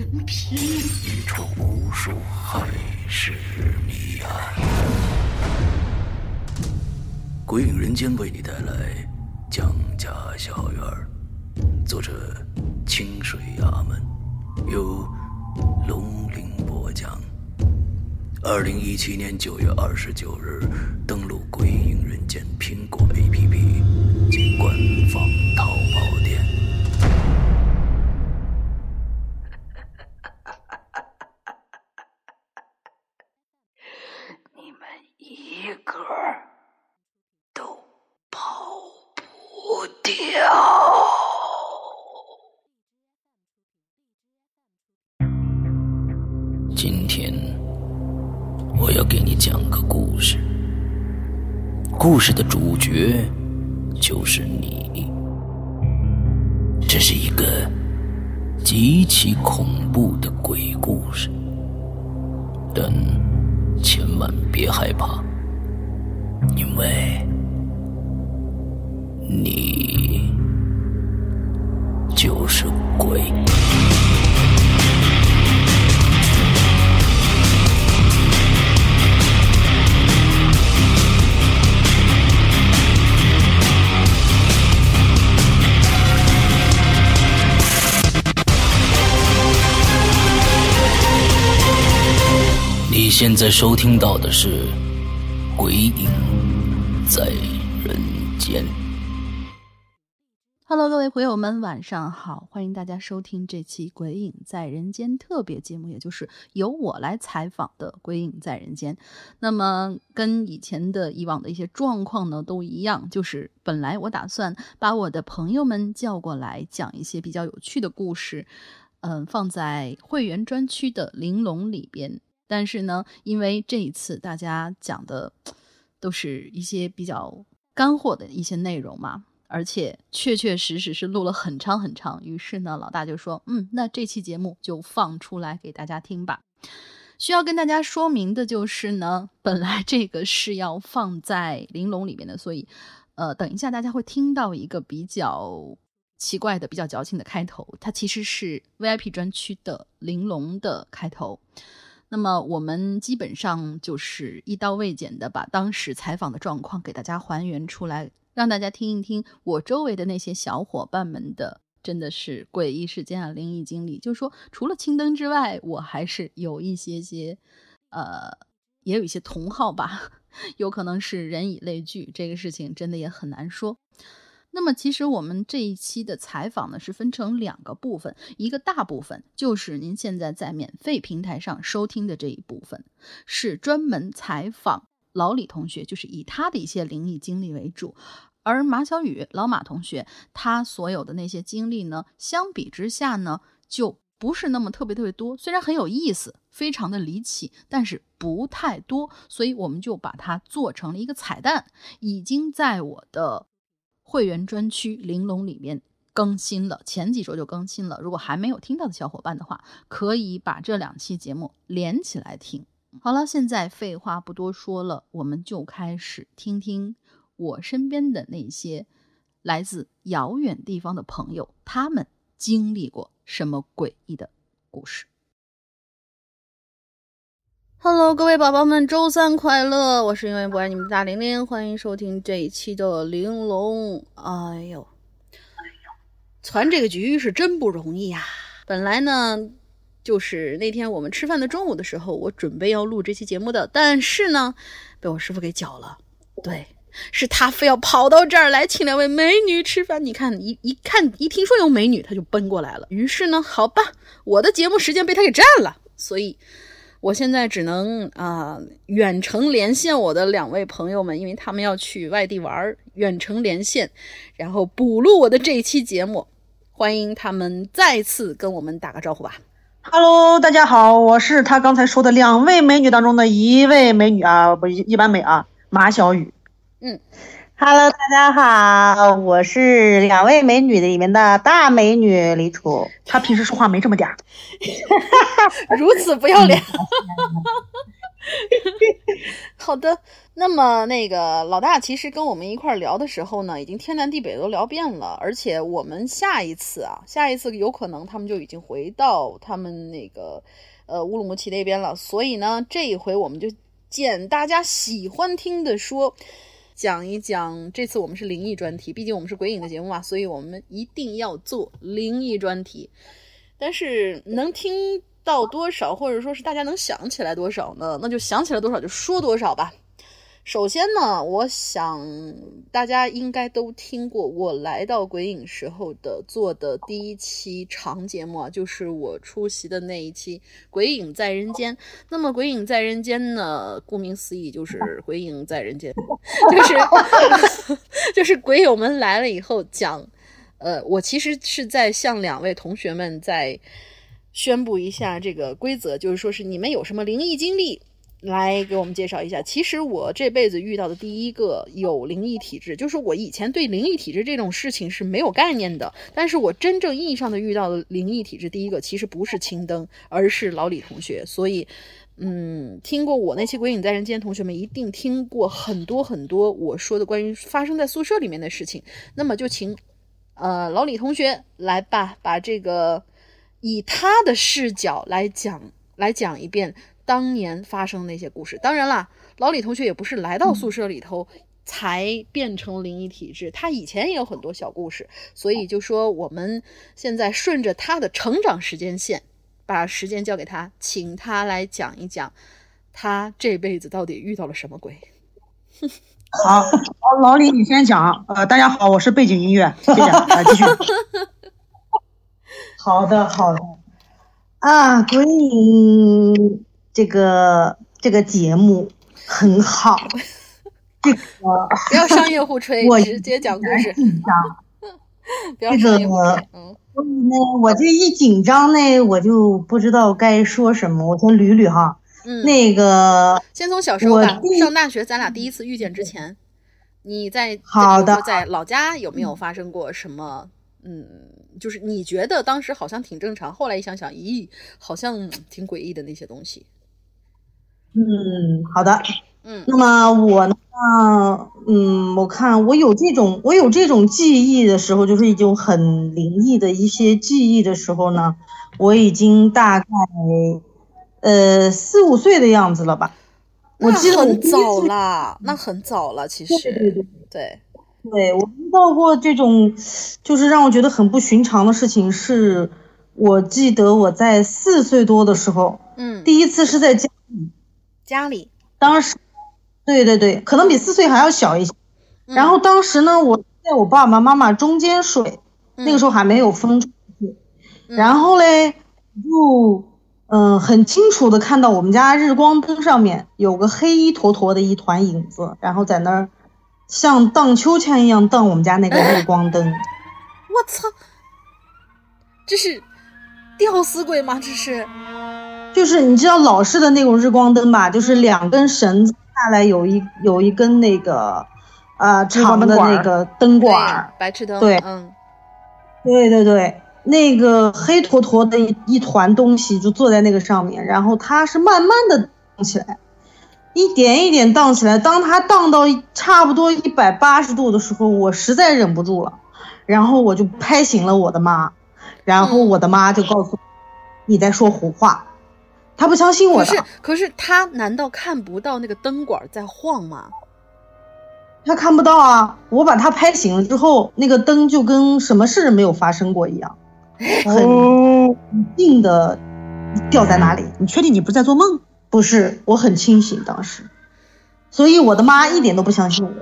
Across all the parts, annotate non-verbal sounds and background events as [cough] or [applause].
人皮。一出无数海市谜案。鬼影人间为你带来江家小院，作者清水衙门，由龙鳞播讲。二零一七年九月二十九日，登录鬼影人间苹果 APP 及官方淘现在收听到的是《鬼影在人间》。Hello，各位朋友们，晚上好！欢迎大家收听这期《鬼影在人间》特别节目，也就是由我来采访的《鬼影在人间》。那么，跟以前的以往的一些状况呢都一样，就是本来我打算把我的朋友们叫过来讲一些比较有趣的故事，嗯、放在会员专区的玲珑里边。但是呢，因为这一次大家讲的都是一些比较干货的一些内容嘛，而且确确实实是录了很长很长。于是呢，老大就说：“嗯，那这期节目就放出来给大家听吧。”需要跟大家说明的就是呢，本来这个是要放在玲珑里面的，所以呃，等一下大家会听到一个比较奇怪的、比较矫情的开头，它其实是 VIP 专区的玲珑的开头。那么我们基本上就是一刀未剪的把当时采访的状况给大家还原出来，让大家听一听我周围的那些小伙伴们的真的是诡异事件啊、灵异经历。就是说，除了青灯之外，我还是有一些些，呃，也有一些同好吧，[laughs] 有可能是人以类聚，这个事情真的也很难说。那么，其实我们这一期的采访呢，是分成两个部分，一个大部分就是您现在在免费平台上收听的这一部分，是专门采访老李同学，就是以他的一些灵异经历为主。而马小雨老马同学，他所有的那些经历呢，相比之下呢，就不是那么特别特别多。虽然很有意思，非常的离奇，但是不太多，所以我们就把它做成了一个彩蛋，已经在我的会员专区玲珑里面更新了，前几周就更新了。如果还没有听到的小伙伴的话，可以把这两期节目连起来听。好了，现在废话不多说了，我们就开始听听我身边的那些来自遥远地方的朋友，他们经历过什么诡异的故事。Hello，各位宝宝们，周三快乐！我是永远不爱你们的大玲玲，欢迎收听这一期的玲珑。哎呦，攒这个局是真不容易呀、本来呢，就是那天我们吃饭的中午的时候，我准备要录这期节目的，但是呢，被我师傅给搅了。对，是他非要跑到这儿来请两位美女吃饭。你看，一一看一听说有美女，他就奔过来了。于是呢，好吧，我的节目时间被他给占了，所以。我现在只能啊、呃远程连线我的两位朋友们，因为他们要去外地玩儿，远程连线，然后补录我的这一期节目。欢迎他们再次跟我们打个招呼吧。Hello，大家好，我是他刚才说的两位美女当中的一位美女啊，不一一般美啊，马小雨。嗯，Hello，大家好，我是两位美女里面的大美女李楚。她平时说话没这么嗲。[laughs] 如此不要脸。[laughs] 好的，那么那个老大其实跟我们一块聊的时候呢，已经天南地北都聊遍了，而且我们下一次啊，下一次有可能他们就已经回到他们那个呃乌鲁木齐那边了，所以呢，这一回我们就见大家喜欢听的说，讲一讲。这次我们是灵异专题，毕竟我们是鬼影的节目嘛，所以我们一定要做灵异专题。但是能听。到多少，或者说是大家能想起来多少呢？那就想起来多少就说多少吧。首先呢，我想大家应该都听过我来到鬼影时候的做的第一期长节目啊，就是我出席的那一期《鬼影在人间》。那么《鬼影在人间》呢，顾名思义就是鬼影在人间，[laughs] 就是 [laughs] 就是鬼友们来了以后讲。呃，我其实是在向两位同学们在。宣布一下这个规则，就是说是你们有什么灵异经历，来给我们介绍一下。其实我这辈子遇到的第一个有灵异体质，就是我以前对灵异体质这种事情是没有概念的。但是我真正意义上的遇到的灵异体质，第一个其实不是青灯，而是老李同学。所以，嗯，听过我那期《鬼影在人间》，同学们一定听过很多很多我说的关于发生在宿舍里面的事情。那么就请，呃，老李同学来吧，把这个。以他的视角来讲，来讲一遍当年发生那些故事。当然啦，老李同学也不是来到宿舍里头才变成灵异体质，他以前也有很多小故事。所以就说我们现在顺着他的成长时间线，把时间交给他，请他来讲一讲他这辈子到底遇到了什么鬼。好，老李你先讲。呃，大家好，我是背景音乐，谢谢。来继续。[laughs] 好的，好的，啊，鬼影这个这个节目很好，[laughs] 这个不要商业互吹，[laughs] 我直接讲故事。不要商业互吹，嗯。那我这一紧张呢，我就不知道该说什么，我先捋捋哈。嗯。那个，先从小时候吧，上大学咱俩第一次遇见之前，你在好的在老家有没有发生过什么？嗯。就是你觉得当时好像挺正常，后来一想想，咦，好像挺诡异的那些东西。嗯，好的。嗯，那么我呢？嗯，我看我有这种我有这种记忆的时候，就是一种很灵异的一些记忆的时候呢，我已经大概呃四五岁的样子了吧？我记得很早了，那很早了，其实对对对对。对我遇到过这种，就是让我觉得很不寻常的事情。是我记得我在四岁多的时候，嗯，第一次是在家里，家里，当时，对对对，可能比四岁还要小一些。然后当时呢，我在我爸爸妈妈中间睡，那个时候还没有分出去。然后嘞，就嗯很清楚的看到我们家日光灯上面有个黑衣坨坨的一团影子，然后在那儿。像荡秋千一样荡我们家那个日光灯，我操！这是吊死鬼吗？这是？就是你知道老式的那种日光灯吧？就是两根绳子下来，有一有一根那个呃长的那个灯管，白炽灯。对，嗯，对对对，那个黑坨坨的一一团东西就坐在那个上面，然后它是慢慢的荡起来。一点一点荡起来，当它荡到差不多一百八十度的时候，我实在忍不住了，然后我就拍醒了我的妈，然后我的妈就告诉我你在说胡话，她不相信我的。可是，可是他难道看不到那个灯管在晃吗？他看不到啊！我把他拍醒了之后，那个灯就跟什么事没有发生过一样，很定的掉在那里。你确定你不是在做梦？不是，我很清醒当时，所以我的妈一点都不相信我。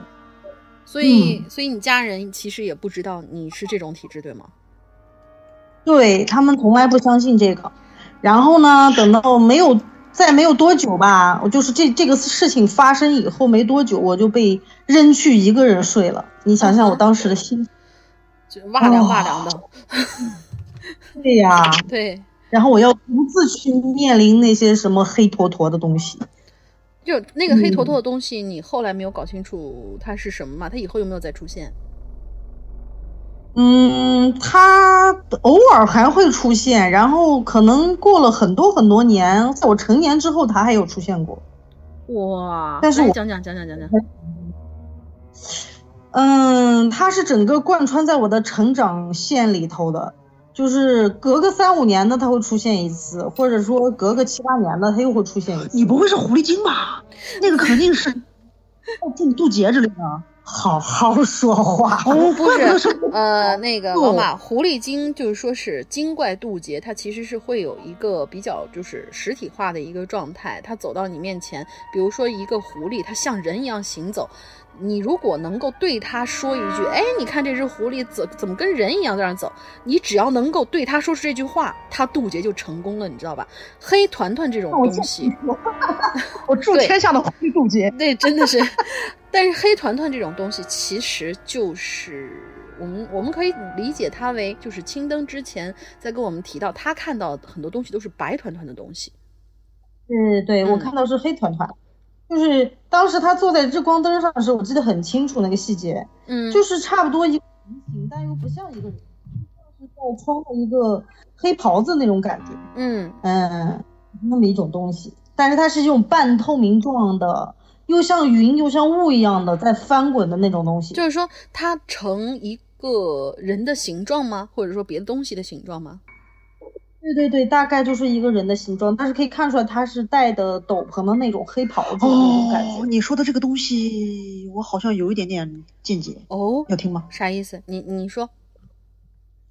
所以，所以你家人其实也不知道你是这种体质，对吗？对他们从来不相信这个。然后呢，等到没有再没有多久吧，我就是这这个事情发生以后没多久，我就被扔去一个人睡了。你想想我当时的心，就哇凉哇凉的。[laughs] 对呀，对。然后我要独自去面临那些什么黑坨坨的东西。就那个黑坨坨的东西，你后来没有搞清楚它是什么嘛？它以后有没有再出现？嗯，他偶尔还会出现，然后可能过了很多很多年，在我成年之后，他还有出现过。哇！但是我讲讲讲讲讲讲。嗯，它是整个贯穿在我的成长线里头的，就是隔个三五年的他会出现一次，或者说隔个七八年的他又会出现一次。你不会是狐狸精吧？那个肯定是 [laughs] 进渡劫之类的。好好说话，哦，不是，呃，那个老马，狐狸精就是说是精怪渡劫，它其实是会有一个比较就是实体化的一个状态，它走到你面前，比如说一个狐狸，它像人一样行走。你如果能够对他说一句，哎，你看这只狐狸怎怎么跟人一样在那走？你只要能够对他说出这句话，他渡劫就成功了，你知道吧？黑团团这种东西，[laughs] 我祝天下的狐狸渡劫。对，真的是。[laughs] 但是黑团团这种东西，其实就是我们我们可以理解它为，就是青灯之前在跟我们提到，他看到很多东西都是白团团的东西。对对，我看到是黑团团。就是当时他坐在日光灯上的时候，我记得很清楚那个细节，嗯，就是差不多一个人形，但又不像一个人，像是在穿着一个黑袍子那种感觉，嗯嗯，那么一种东西，但是它是一种半透明状的，又像云又像雾一样的在翻滚的那种东西。就是说它成一个人的形状吗？或者说别的东西的形状吗？对对对，大概就是一个人的形状，但是可以看出来他是戴的斗篷的那种黑袍子的那种感觉。你说的这个东西，我好像有一点点见解哦，要听吗？啥意思？你你说。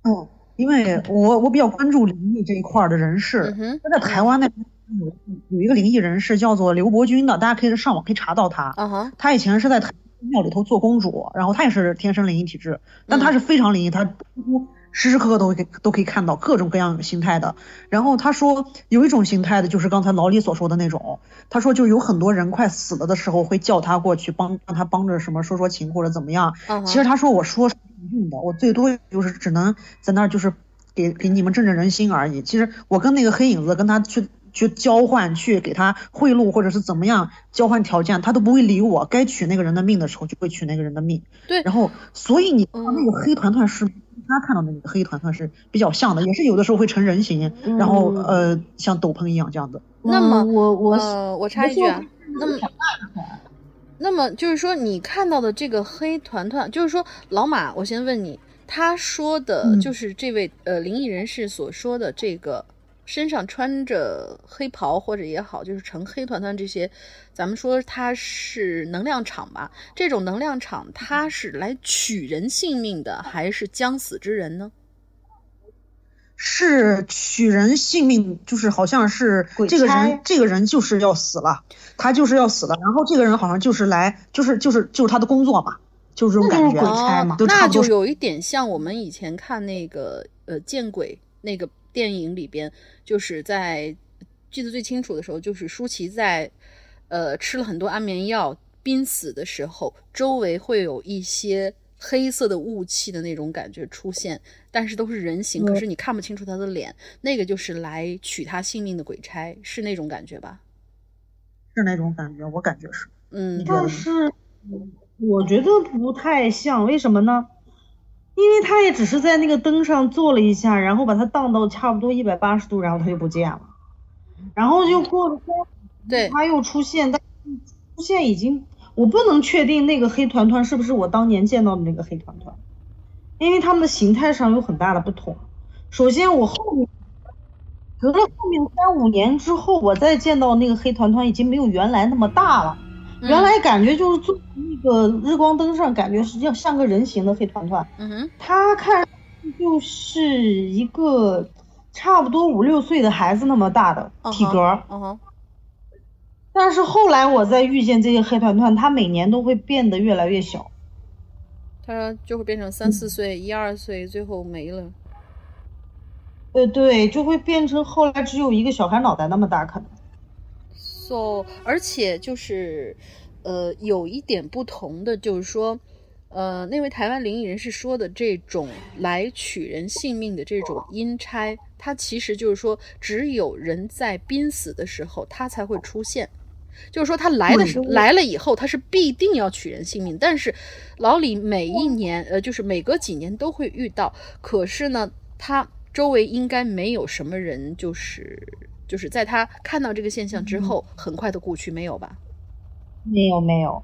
嗯，因为我我比较关注灵异这一块的人士，他在台湾那边有有一个灵异人士叫做刘伯钧的，大家可以上网可以查到他。嗯哼，他以前是在庙里头做公主，然后他也是天生灵异体质，但他是非常灵异，他几乎。时时刻刻都会都可以看到各种各样形态的，然后他说有一种形态的，就是刚才老李所说的那种。他说就有很多人快死了的时候，会叫他过去帮让他帮着什么说说情或者怎么样。其实他说我说是没用的，我最多就是只能在那儿就是给给你们正正人心而已。其实我跟那个黑影子跟他去去交换，去给他贿赂或者是怎么样交换条件，他都不会理我。该取那个人的命的时候就会取那个人的命。对，然后所以你那个黑团团是。他看到的那个黑团团是比较像的，也是有的时候会成人形，然后呃像斗篷一样这样子。那么我我呃我插一句啊，那么那么就是说你看到的这个黑团团，就是说老马，我先问你，他说的就是这位呃灵异人士所说的这个。身上穿着黑袍或者也好，就是成黑团团这些，咱们说它是能量场吧？这种能量场它是来取人性命的，还是将死之人呢？是取人性命，就是好像是这个人，这个人就是要死了，他就是要死了。然后这个人好像就是来，就是就是就是他的工作嘛，就是这种感觉。鬼差嘛，那就有一点像我们以前看那个呃见鬼那个。电影里边，就是在记得最清楚的时候，就是舒淇在呃吃了很多安眠药濒死的时候，周围会有一些黑色的雾气的那种感觉出现，但是都是人形，可是你看不清楚他的脸，那个就是来取他性命的鬼差，是那种感觉吧？是那种感觉，我感觉是。嗯，但是我觉得不太像，为什么呢？因为他也只是在那个灯上坐了一下，然后把它荡到差不多一百八十度，然后他就不见了，然后就过了对，他又出现，但出现已经我不能确定那个黑团团是不是我当年见到的那个黑团团，因为他们的形态上有很大的不同。首先我后面隔了后面三五年之后，我再见到那个黑团团已经没有原来那么大了。原来感觉就是坐那个日光灯上，感觉是要像个人形的黑团团。嗯哼，他看就是一个差不多五六岁的孩子那么大的体格。嗯哼。但是后来我再遇见这些黑团团，他每年都会变得越来越小。他就会变成三四岁、一二岁，最后没了。呃对，就会变成后来只有一个小孩脑袋那么大，可能。so，而且就是，呃，有一点不同的就是说，呃，那位台湾灵异人士说的这种来取人性命的这种阴差，他其实就是说，只有人在濒死的时候，他才会出现。就是说，他来的时候来了以后，他是必定要取人性命。但是老李每一年，呃，就是每隔几年都会遇到。可是呢，他周围应该没有什么人，就是就是在他看到这个现象之后，很快的故去，没有吧？没有没有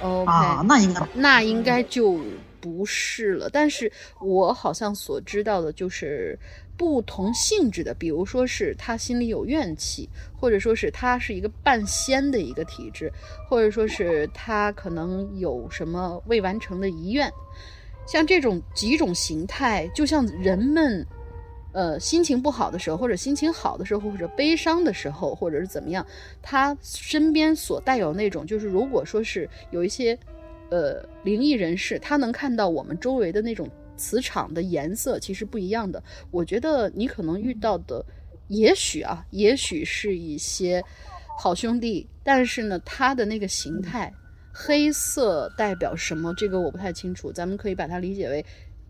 ，OK，、啊，那应该那应该就不是了。但是我好像所知道的就是不同性质的，比如说是他心里有怨气，或者说是他是一个半仙的一个体质，或者说是他可能有什么未完成的遗愿。像这种几种形态，就像人们。呃，心情不好的时候，或者心情好的时候，或者悲伤的时候，或者是怎么样，他身边所带有那种，就是如果说是有一些呃灵异人士，他能看到我们周围的那种磁场的颜色其实不一样的。我觉得你可能遇到的，也许啊，也许是一些好兄弟，但是呢，他的那个形态，黑色代表什么？这个我不太清楚，咱们可以把它理解为，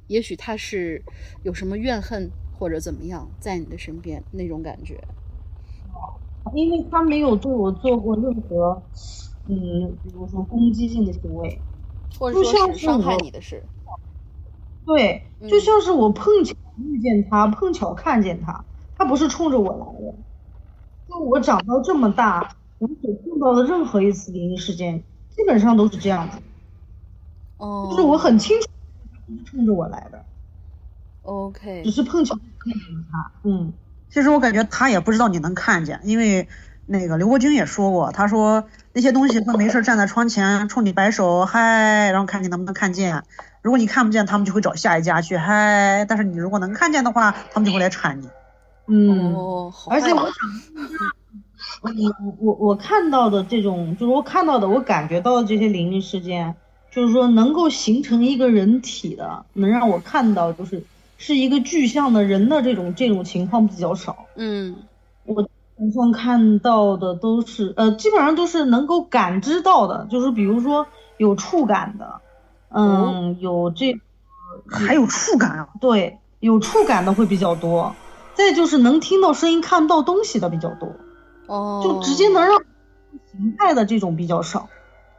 也许他是有什么怨恨或者怎么样，在你的身边那种感觉。因为他没有对我做过任何，嗯，比如说攻击性的行为。或者说是伤害你的事，对，嗯就像是我碰巧遇见他，碰巧看见他，他不是冲着我来的。就我长到这么大，我所碰到的任何一次灵异事件，基本上都是这样子，哦，就是我很清楚他不是冲着我来的，OK，只是碰巧看见了他。嗯，其实我感觉他也不知道你能看见，因为那个刘国军也说过，他说那些东西会没事站在窗前冲你摆手嗨，然后看你能不能看见。如果你看不见，他们就会找下一家去嗨。但是你如果能看见的话，他们就会来缠你。嗯，哦，好而且我想，我我我我看到的这种，就是我看到的，我感觉到的这些灵异事件，就是说能够形成一个人体的，能让我看到，就是是一个具象的人的这种这种情况比较少。嗯我基本上看到的都是，呃，基本上都是能够感知到的，就是比如说有触感的，嗯，有这还有触感啊！对有触感的会比较多，再就是能听到声音、看不到东西的比较多。哦，就直接能让形态的这种比较少。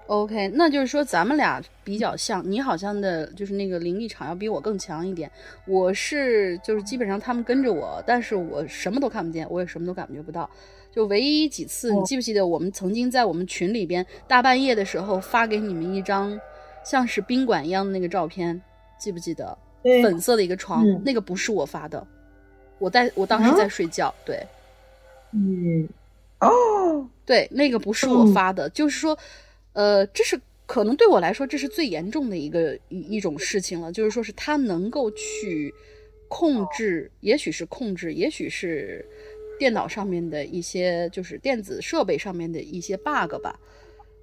OK，那就是说咱们俩比较像，你好像的就是那个灵力场要比我更强一点。我是就是基本上他们跟着我，但是我什么都看不见，我也什么都感觉不到。就唯一几次，你哦记不记得我们曾经在我们群里边大半夜的时候发给你们一张像是宾馆一样的那个照片，记不记得？对粉色的一个床，嗯那个不是我发的，我在我当时啊在睡觉，对。嗯，哦，对，那个不是我嗯发的，就是说，呃，这是可能对我来说，这是最严重的一个一一种事情了，就是说是他能够去控制，也许是控制，也许是电脑上面的一些，就是电子设备上面的一些 bug 吧。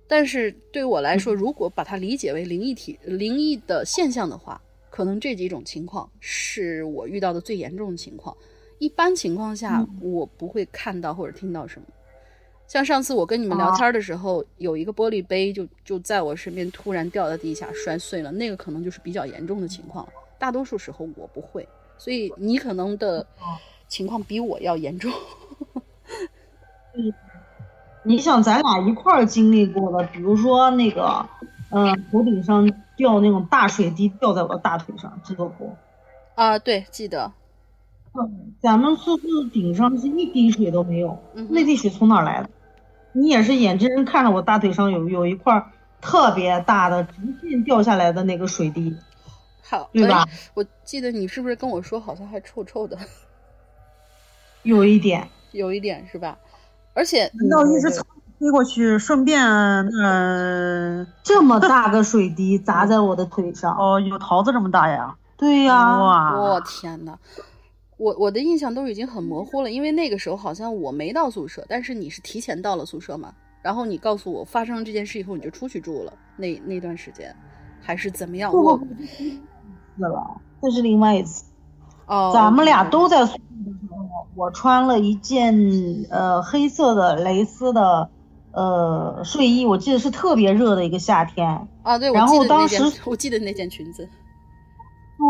但是对我来说，如果把它理解为灵异体灵异的现象的话，可能这几种情况是我遇到的最严重的情况。一般情况下，我不会看到或者听到什么。像上次我跟你们聊天的时候，有一个玻璃杯就就在我身边突然掉到地下摔碎了，那个可能就是比较严重的情况了。大多数时候我不会，所以你可能的情况比我要严重。你想咱俩一块儿经历过的，比如说那个，嗯、头顶上掉那种大水滴掉在我的大腿上，记得不？啊，对，记得，嗯，咱们宿舍顶上是一滴水都没有，嗯那滴水从哪儿来的？你也是眼睁睁看着我大腿上有有一块特别大的直线掉下来的那个水滴，好，对吧哎我记得你是不是跟我说，好像还臭臭的，[laughs] 有一点。有一点是吧？而且难道一直飞过去，顺便呃 [laughs] 这么大个水滴砸在我的腿上。哦有桃子这么大呀？对呀、哇！我、天呐，我我的印象都已经很模糊了，因为那个时候好像我没到宿舍，但是你是提前到了宿舍嘛？然后你告诉我发生了这件事以后，你就出去住了，那那段时间还是怎么样？我死了，这是另外一次。哦，咱们俩都在宿舍的时候，我穿了一件呃黑色的蕾丝的呃睡衣，我记得是特别热的一个夏天。啊，对，然后当时我记得那件裙子。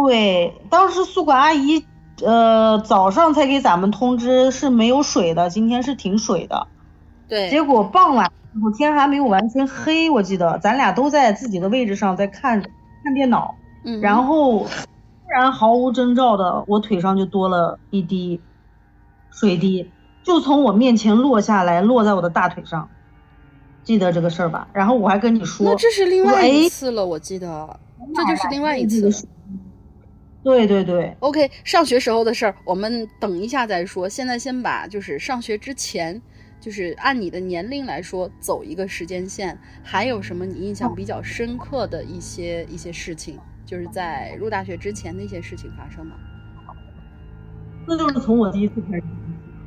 对，当时宿管阿姨呃早上才给咱们通知是没有水的，今天是停水的。对，结果傍晚我天还没有完全黑，我记得咱俩都在自己的位置上在看看电脑，嗯，然后突然毫无征兆的，我腿上就多了一滴水滴，就从我面前落下来，落在我的大腿上。记得这个事儿吧？然后我还跟你说，那这是另外一次了，我记得，这就是另外一次了。对对对，OK，上学时候的事儿，我们等一下再说。现在先把就是上学之前，就是按你的年龄来说走一个时间线，还有什么你印象比较深刻的一些一些事情，就是在入大学之前的一些事情发生吗？那就是从我第一次开始，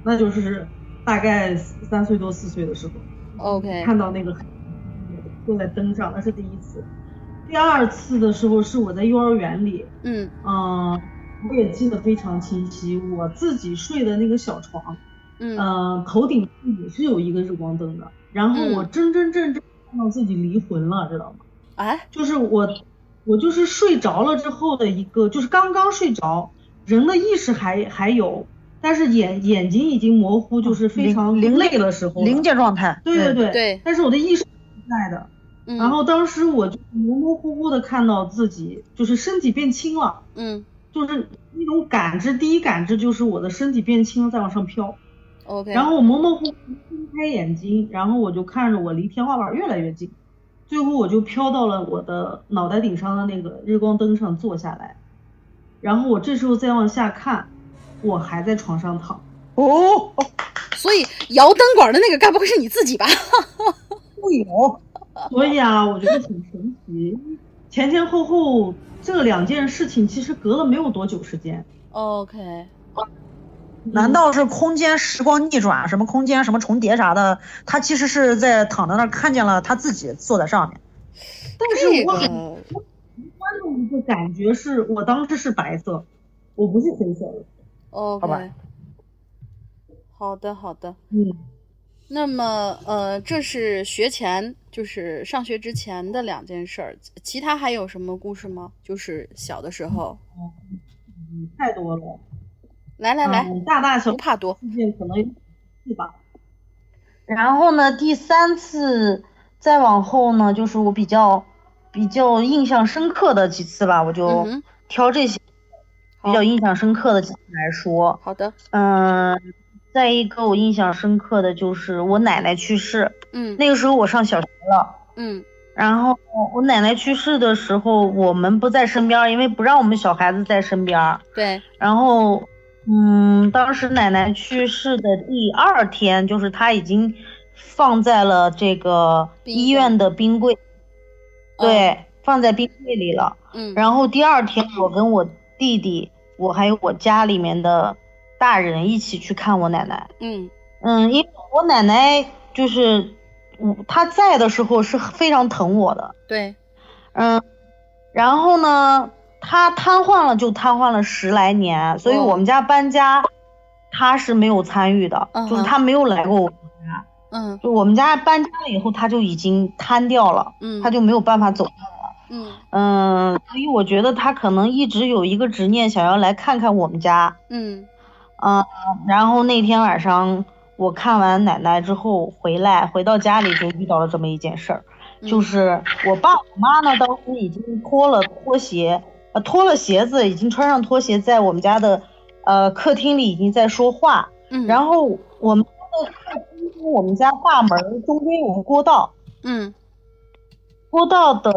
那就是大概三岁多四岁的时候。OK，看到那个坐在灯上，那是第一次。第二次的时候是我在幼儿园里，嗯嗯、我也记得非常清晰。我自己睡的那个小床，嗯嗯、头顶也是有一个日光灯的。然后我嗯真真正正看到自己离魂了，知道吗？哎，就是我，我就是睡着了之后的一个，就是刚刚睡着，人的意识还还有，但是眼眼睛已经模糊，就是非常累的时候。临界状态。对对对对但是我的意识是在的。嗯，然后当时我就模模糊糊的看到自己，就是身体变轻了，嗯就是那种感知，第一感知就是我的身体变轻了，在往上飘。OK，然后我模模糊糊睁开眼睛，然后我就看着我离天花板越来越近，最后我就飘到了我的脑袋顶上的那个日光灯上坐下来，然后我这时候再往下看，我还在床上躺。哦，所以摇灯管的那个该不会是你自己吧？[laughs] 会有。[laughs] 所以啊，我觉得挺神奇，前前后后这两件事情其实隔了没有多久时间。OK，难道是空间时光逆转，什么空间什么重叠啥的？他其实是在躺在那儿看见了他自己坐在上面。但是我很个直观的一个感觉是我当时是白色，我不是黑色的。OK，吧好的好的。嗯，那么，呃，这是学前，就是上学之前的两件事儿，其他还有什么故事吗？就是小的时候，嗯太多了。来来来，嗯大大小不怕多。事件可能有四吧。然后呢，第三次再往后呢，就是我比较比较印象深刻的几次吧，我就挑这些比较印象深刻的几次来说。好的，嗯，再一个我印象深刻的就是我奶奶去世，嗯那个时候我上小学了。嗯然后我奶奶去世的时候，我们不在身边，因为不让我们小孩子在身边。对，然后，嗯，当时奶奶去世的第二天，就是她已经放在了这个医院的冰柜，哦对，放在冰柜里了。嗯然后第二天，我跟我弟弟，我还有我家里面的大人一起去看我奶奶。嗯嗯，因为我奶奶就是，我她在的时候是非常疼我的。对，嗯，然后呢，她瘫痪了就瘫痪了十来年，所以哦我们家搬家，她是没有参与的，嗯就是她没有来过我们家。嗯就我们家搬家了以后，他就已经瘫掉了，嗯，他就没有办法走。嗯嗯，所以我觉得他可能一直有一个执念，想要来看看我们家。嗯嗯，然后那天晚上我看完奶奶之后回来，回到家里就遇到了这么一件事儿。就嗯是我爸我妈呢，当时已经脱了拖鞋，呃，脱了鞋子，已经穿上拖鞋，在我们家的呃客厅里已经在说话。嗯，然后我们家的客厅跟我们家大门中间有个过道，嗯过道的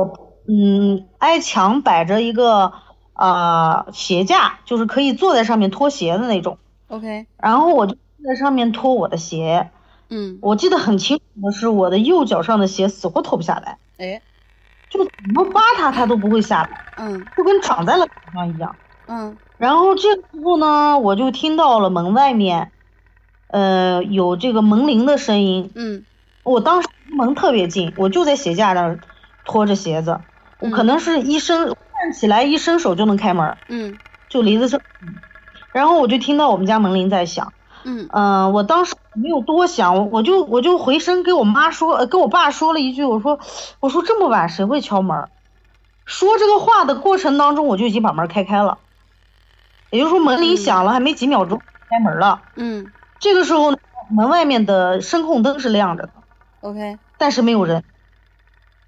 嗯挨墙摆着一个呃鞋架，就是可以坐在上面脱鞋的那种。OK，然后我就在上面脱我的鞋，嗯，我记得很清楚的是，我的右脚上的鞋死活脱不下来，哎，就怎么扒它它都不会下来。嗯。就跟长在了床上一样。嗯。然后这个时候呢，我就听到了门外面，呃，有这个门铃的声音。嗯。我当时离门特别近，我就在鞋架那儿拖着鞋子，我可能是一伸站起来一伸手就能开门，嗯。就离得这。然后我就听到我们家门铃在响，嗯。嗯、我当时没有多想，我就我就回身跟我妈说，呃跟我爸说了一句，我说我说这么晚谁会敲门儿？说这个话的过程当中，我就已经把门开开了，也就是说门铃响了，还没几秒钟开门了。嗯。这个时候门外面的声控灯是亮着的，，OK，但是没有人，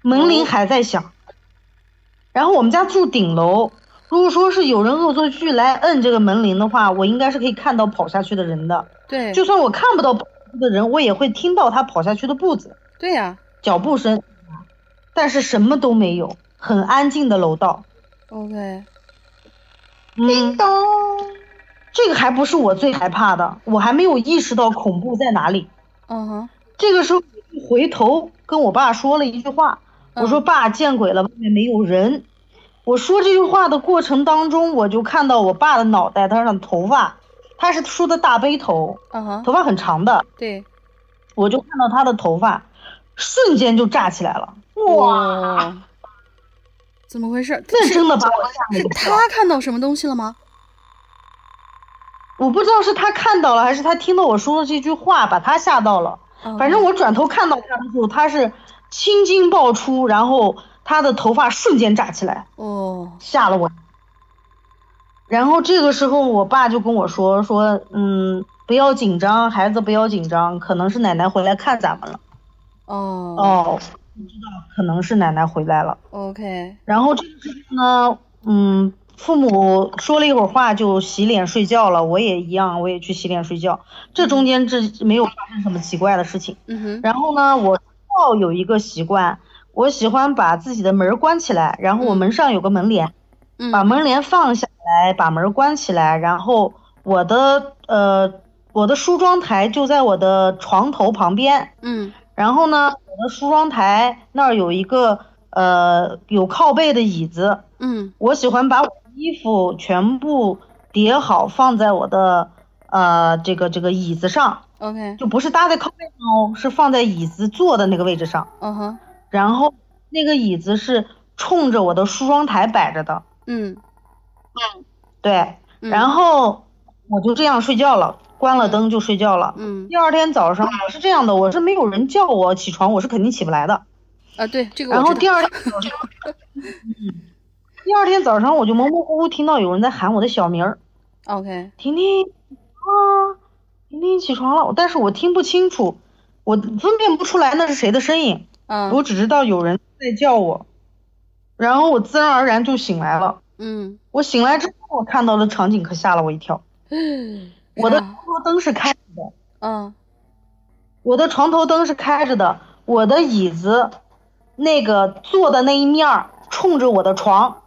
门铃还在响。然后我们家住顶楼，如果说是有人恶作剧来摁这个门铃的话，我应该是可以看到跑下去的人的。对，就算我看不到跑下去的人，我也会听到他跑下去的步子、对呀、脚步声，但是什么都没有，很安静的楼道。OK，嗯，这个还不是我最害怕的，我还没有意识到恐怖在哪里。嗯哼，这个时候，我回头跟我爸说了一句话，我说：“爸，见鬼了，外面没有人。”我说这句话的过程当中，我就看到我爸的脑袋，他上的头发，他是梳的大背头，头发很长的，对，我就看到他的头发，瞬间就炸起来了，哇！怎么回事？那真的把我吓了一跳。他看到什么东西了吗？我不知道是他看到了，还是他听到我说的这句话把他吓到了。反正我转头看到他的时候，他是青筋爆出，然后他的头发瞬间炸起来，哦，吓了我。然后这个时候，我爸就跟我说说，嗯，不要紧张，孩子不要紧张，可能是奶奶回来看咱们了。哦哦，不知道，可能是奶奶回来了。，OK，然后这个时候呢，嗯，父母说了一会儿话就洗脸睡觉了，我也一样，我也去洗脸睡觉。这中间这没有发生什么奇怪的事情。嗯哼，然后呢，我要有一个习惯，我喜欢把自己的门儿关起来，然后我门上有个门帘，嗯。把门帘放下来，把门关起来，然后我的呃我的梳妆台就在我的床头旁边，嗯。然后呢，我的梳妆台那儿有一个呃有靠背的椅子，嗯。我喜欢把我的衣服全部叠好放在我的呃这个这个椅子上，，OK，就不是搭在靠背上哦，是放在椅子坐的那个位置上。嗯哼，然后那个椅子是冲着我的梳妆台摆着的，嗯对。嗯然后我就这样睡觉了，关了灯就睡觉了。嗯第二天早上我是这样的，我是没有人叫我起床，我是肯定起不来的。啊，对，这个然后第二天早上，嗯，第二天早上我就模模糊糊听到有人在喊我的小名儿，，OK，婷婷啊，婷婷起床了，但是我听不清楚，我分辨不出来那是谁的声音，嗯我只知道有人在叫我，然后我自然而然就醒来了。嗯，我醒来之后，我看到的场景可吓了我一跳。我的然床头灯是开着的，嗯我的床头灯是开着的，我的椅子那个坐的那一面儿冲着我的床，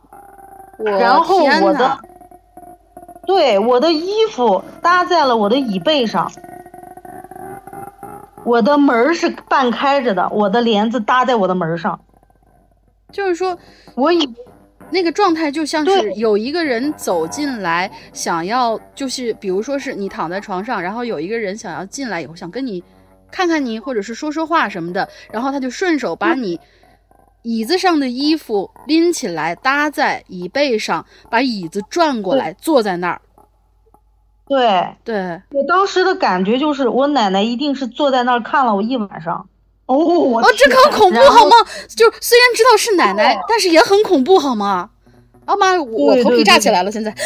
然后我的，对，我的衣服搭在了我的椅背上，我的门儿是半开着的，我的帘子搭在我的门儿上，就是说我以那个状态就像是有一个人走进来，想要就是比如说是你躺在床上，然后有一个人想要进来以后想跟你看看你，或者是说说话什么的，然后他就顺手把你椅子上的衣服拎起来搭在椅背上，把椅子转过来坐在那儿。对对，我当时的感觉就是，我奶奶一定是坐在那儿看了我一晚上。哦，我哦，这很恐怖好吗？就虽然知道是奶奶，但是也很恐怖好吗？啊妈，我我头皮炸起来了，现在。[laughs]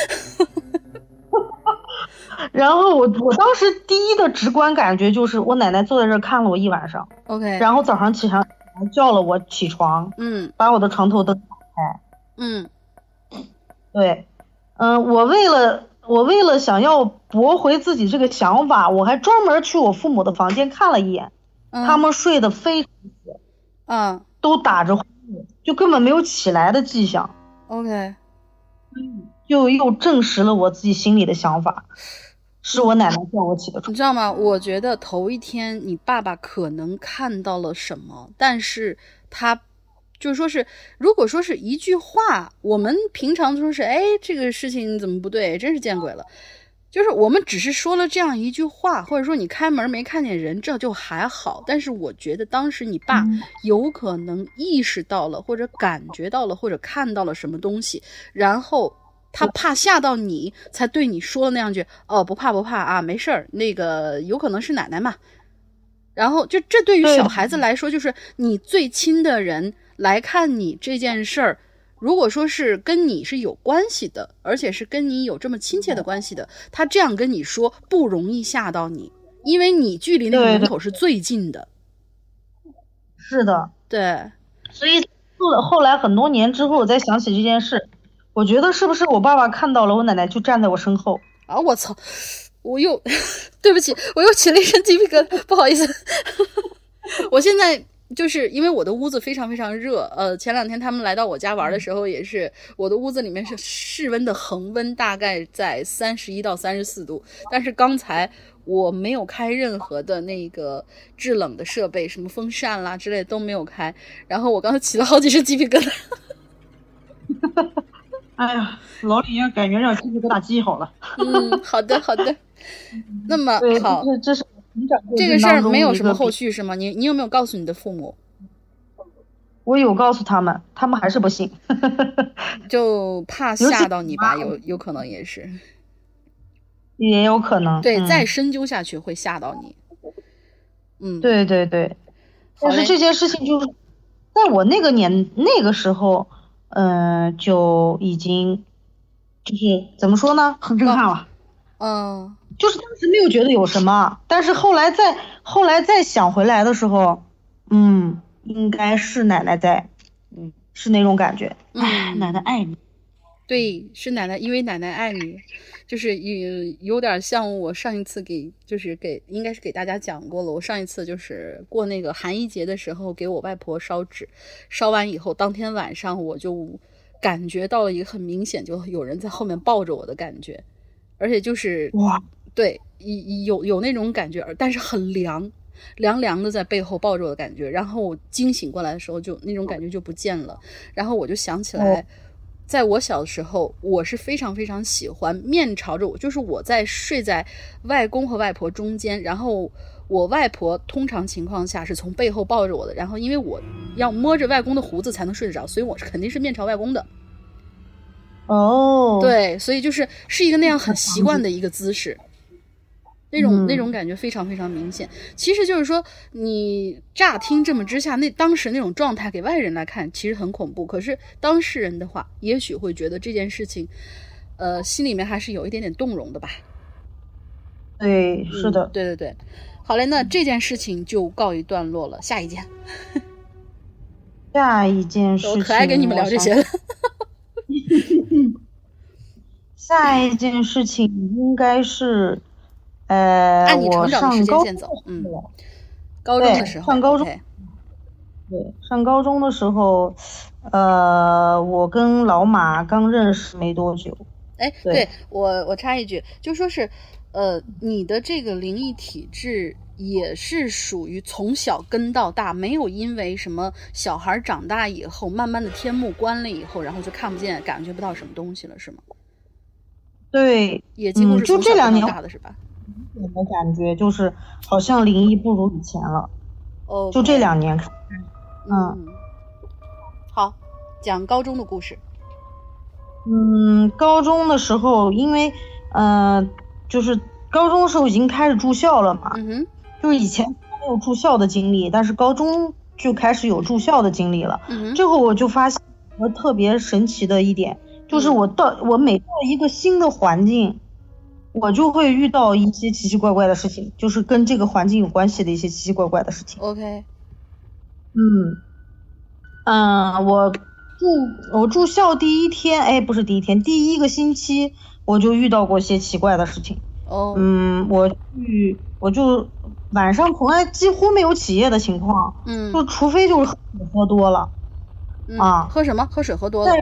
然后我我当时第一的直观感觉就是，我奶奶坐在这儿看了我一晚上，OK，然后早上起床叫了我起床，嗯把我的床头灯打开。嗯对，嗯、我为了我为了想要驳回自己这个想法，我还专门去我父母的房间看了一眼，嗯，他们睡得非常死嗯都打着呼噜，就根本没有起来的迹象，OK，就又证实了我自己心里的想法，是我奶奶叫我起的床。你知道吗？我觉得头一天你爸爸可能看到了什么，但是他就是说是，如果说是一句话，我们平常说是，哎，这个事情怎么不对？真是见鬼了。就是我们只是说了这样一句话，或者说你开门没看见人，这就还好。但是我觉得当时你爸有可能意识到了，或者感觉到了，或者看到了什么东西，然后他怕吓到你，才对你说了那样句“哦，不怕不怕啊，没事儿，那个有可能是奶奶嘛。”然后就这对于小孩子来说，就是你最亲的人来看你这件事儿，如果说是跟你是有关系的，而且是跟你有这么亲切的关系的，他这样跟你说不容易吓到你，因为你距离那个门口是最近的。是的，对，所以后后来很多年之后，我再想起这件事，我觉得是不是我爸爸看到了我奶奶就站在我身后？啊，我操！我又 [laughs] 对不起，我又起了一身鸡皮疙瘩，不好意思。[laughs] 我现在就是因为我的屋子非常非常热，呃，前两天他们来到我家玩的时候，也是我的屋子里面是室温的恒温大概在三十一到三十四度，但是刚才我没有开任何的那个制冷的设备，什么风扇啦之类都没有开，然后我刚才 [laughs] 起了好几身鸡皮疙瘩。[laughs] 哎呀，老李也感觉让鸡皮疙瘩鸡好了。嗯，好的好的。[laughs] 那么，好，这这是我成长这个事儿没有什么后续是吗？你你有没有告诉你的父母？我有告诉他们，他们还是不信。[laughs] 就怕吓到你吧，有有可能也是。也有可能。对，嗯再深究下去会吓到你。嗯，，对对对，但是这件事情就是在我那个年那个时候，嗯、就已经就是怎么说呢？很震撼了。嗯就是当时没有觉得有什么，但是后来再后来再想回来的时候，嗯，应该是奶奶在，嗯，是那种感觉。哎，嗯，奶奶爱你。对，是奶奶，因为奶奶爱你，就是有有点像我上一次给，就是给，应该是给大家讲过了。我上一次就是过那个寒衣节的时候，给我外婆烧纸，烧完以后，当天晚上我就感觉到了一个很明显，就有人在后面抱着我的感觉，而且就是哇，对，有有有那种感觉，但是很凉，凉凉的在背后抱着我的感觉。然后我惊醒过来的时候，就那种感觉就不见了。然后我就想起来，哦在我小的时候，我是非常非常喜欢面朝着我，就是我在睡在外公和外婆中间，然后我外婆通常情况下是从背后抱着我的，然后因为我要摸着外公的胡子才能睡得着，所以我是肯定是面朝外公的。哦，，对，所以就是是一个那样很习惯的一个姿势，那种、那嗯种感觉非常非常明显。其实就是说，你乍听这么之下，那当时那种状态给外人来看其实很恐怖，可是当事人的话，也许会觉得这件事情，呃，心里面还是有一点点动容的吧。对，是的嗯，对对对。好嘞，那这件事情就告一段落了，下一件，[laughs] 下一件事情，我可爱跟你们聊这些了。[laughs] 下一件事情应该是，呃，按你我成长的时上高间线走，嗯，高中的时候，上高中对，上高中的时候，呃，我跟老马刚认识没多久，哎，对对我我插一句，就说是，呃，你的这个灵异体质也是属于从小跟到大，没有因为什么小孩长大以后，慢慢的天幕关了以后，然后就看不见、感觉不到什么东西了，是吗？对，也几乎嗯是从小跟到就这两年大的是吧？我的感觉就是好像灵异不如以前了，哦，就这两年看，嗯，好，讲高中的故事。嗯，高中的时候，因为，呃，就是高中的时候已经开始住校了嘛，嗯哼，就是以前没有住校的经历，但是高中就开始有住校的经历了。嗯哼，这会我就发现我特别神奇的一点，就是嗯。我到我每到一个新的环境，我就会遇到一些奇奇怪怪的事情，就是跟这个环境有关系的一些奇奇怪怪的事情。OK，嗯，嗯，我住我住校第一天，哎，不是第一天，第一个星期我就遇到过一些奇怪的事情。哦，嗯，我去我就晚上从来几乎没有起夜的情况，嗯就除非就是喝水喝多了，嗯啊喝什么？喝水喝多了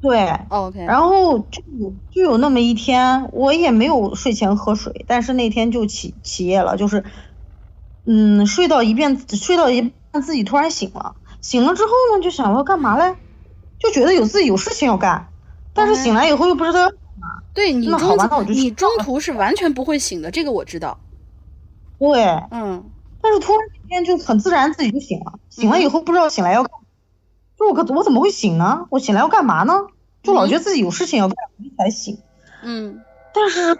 对。OK，然后就有就有那么一天，我也没有睡前喝水，但是那天就起起夜了，就是，嗯，睡到一遍，睡到一半自己突然醒了，醒了之后呢，就想我要干嘛嘞，就觉得有自己有事情要干，但是嗯醒来以后又不知道要，对你那好中吧那我就你中途是完全不会醒的，这个我知道。对，嗯。但是突然一天就很自然自己就醒了，醒了以后不知道醒来要干，就我可我怎么会醒呢？我醒来要干嘛呢？就老觉得自己有事情要干才醒。嗯但是哎，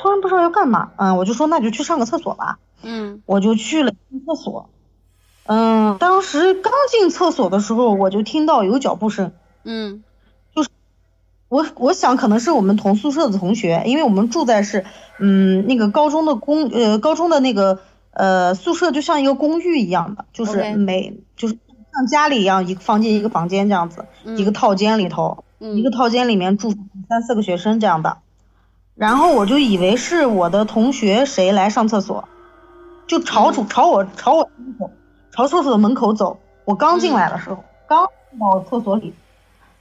突然不知道要干嘛，嗯，我就说那就去上个厕所吧，嗯我就去了厕所。嗯，当时刚进厕所的时候，我就听到有脚步声。嗯就是我我想可能是我们同宿舍的同学，因为我们住在是嗯那个高中的公呃高中的那个呃宿舍就像一个公寓一样的，就是每就是像家里一样一个房间一个房间这样子，一个套间里头，嗯一个套间里面住三四个学生这样的，然后我就以为是我的同学谁来上厕所，就朝主朝我朝我门口朝厕所的门口走。我刚进来的时候，刚到厕所里，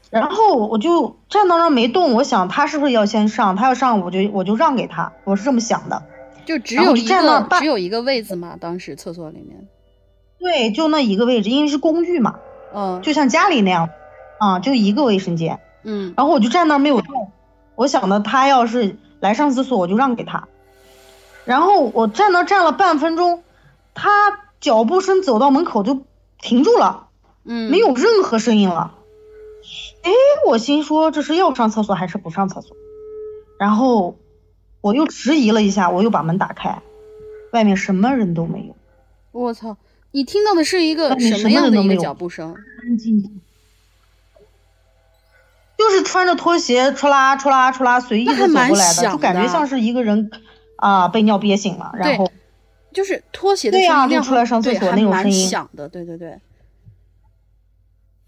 然后我就站到那儿没动。我想他是不是要先上？他要上，我就我就让给他，我是这么想的。就只有一个只有一个位子嘛，当时厕所里面，对，就那一个位置，因为是公寓嘛，嗯就像家里那样，啊，就一个卫生间。嗯然后我就站那儿没有动，我想的他要是来上厕所，我就让给他。然后我站那站了半分钟，他脚步声走到门口就停住了，嗯，没有任何声音了。哎，我心说这是要上厕所还是不上厕所？然后我又迟疑了一下，我又把门打开，外面什么人都没有，我操！你听到的是一个什么样的一个脚步声？安静静。就是穿着拖鞋唰啦唰啦唰啦随意的走过来的，响就感觉像是一个人啊被尿憋醒了，然后就是拖鞋的对声音那样呀就出来上厕所那种声音响的，对对对。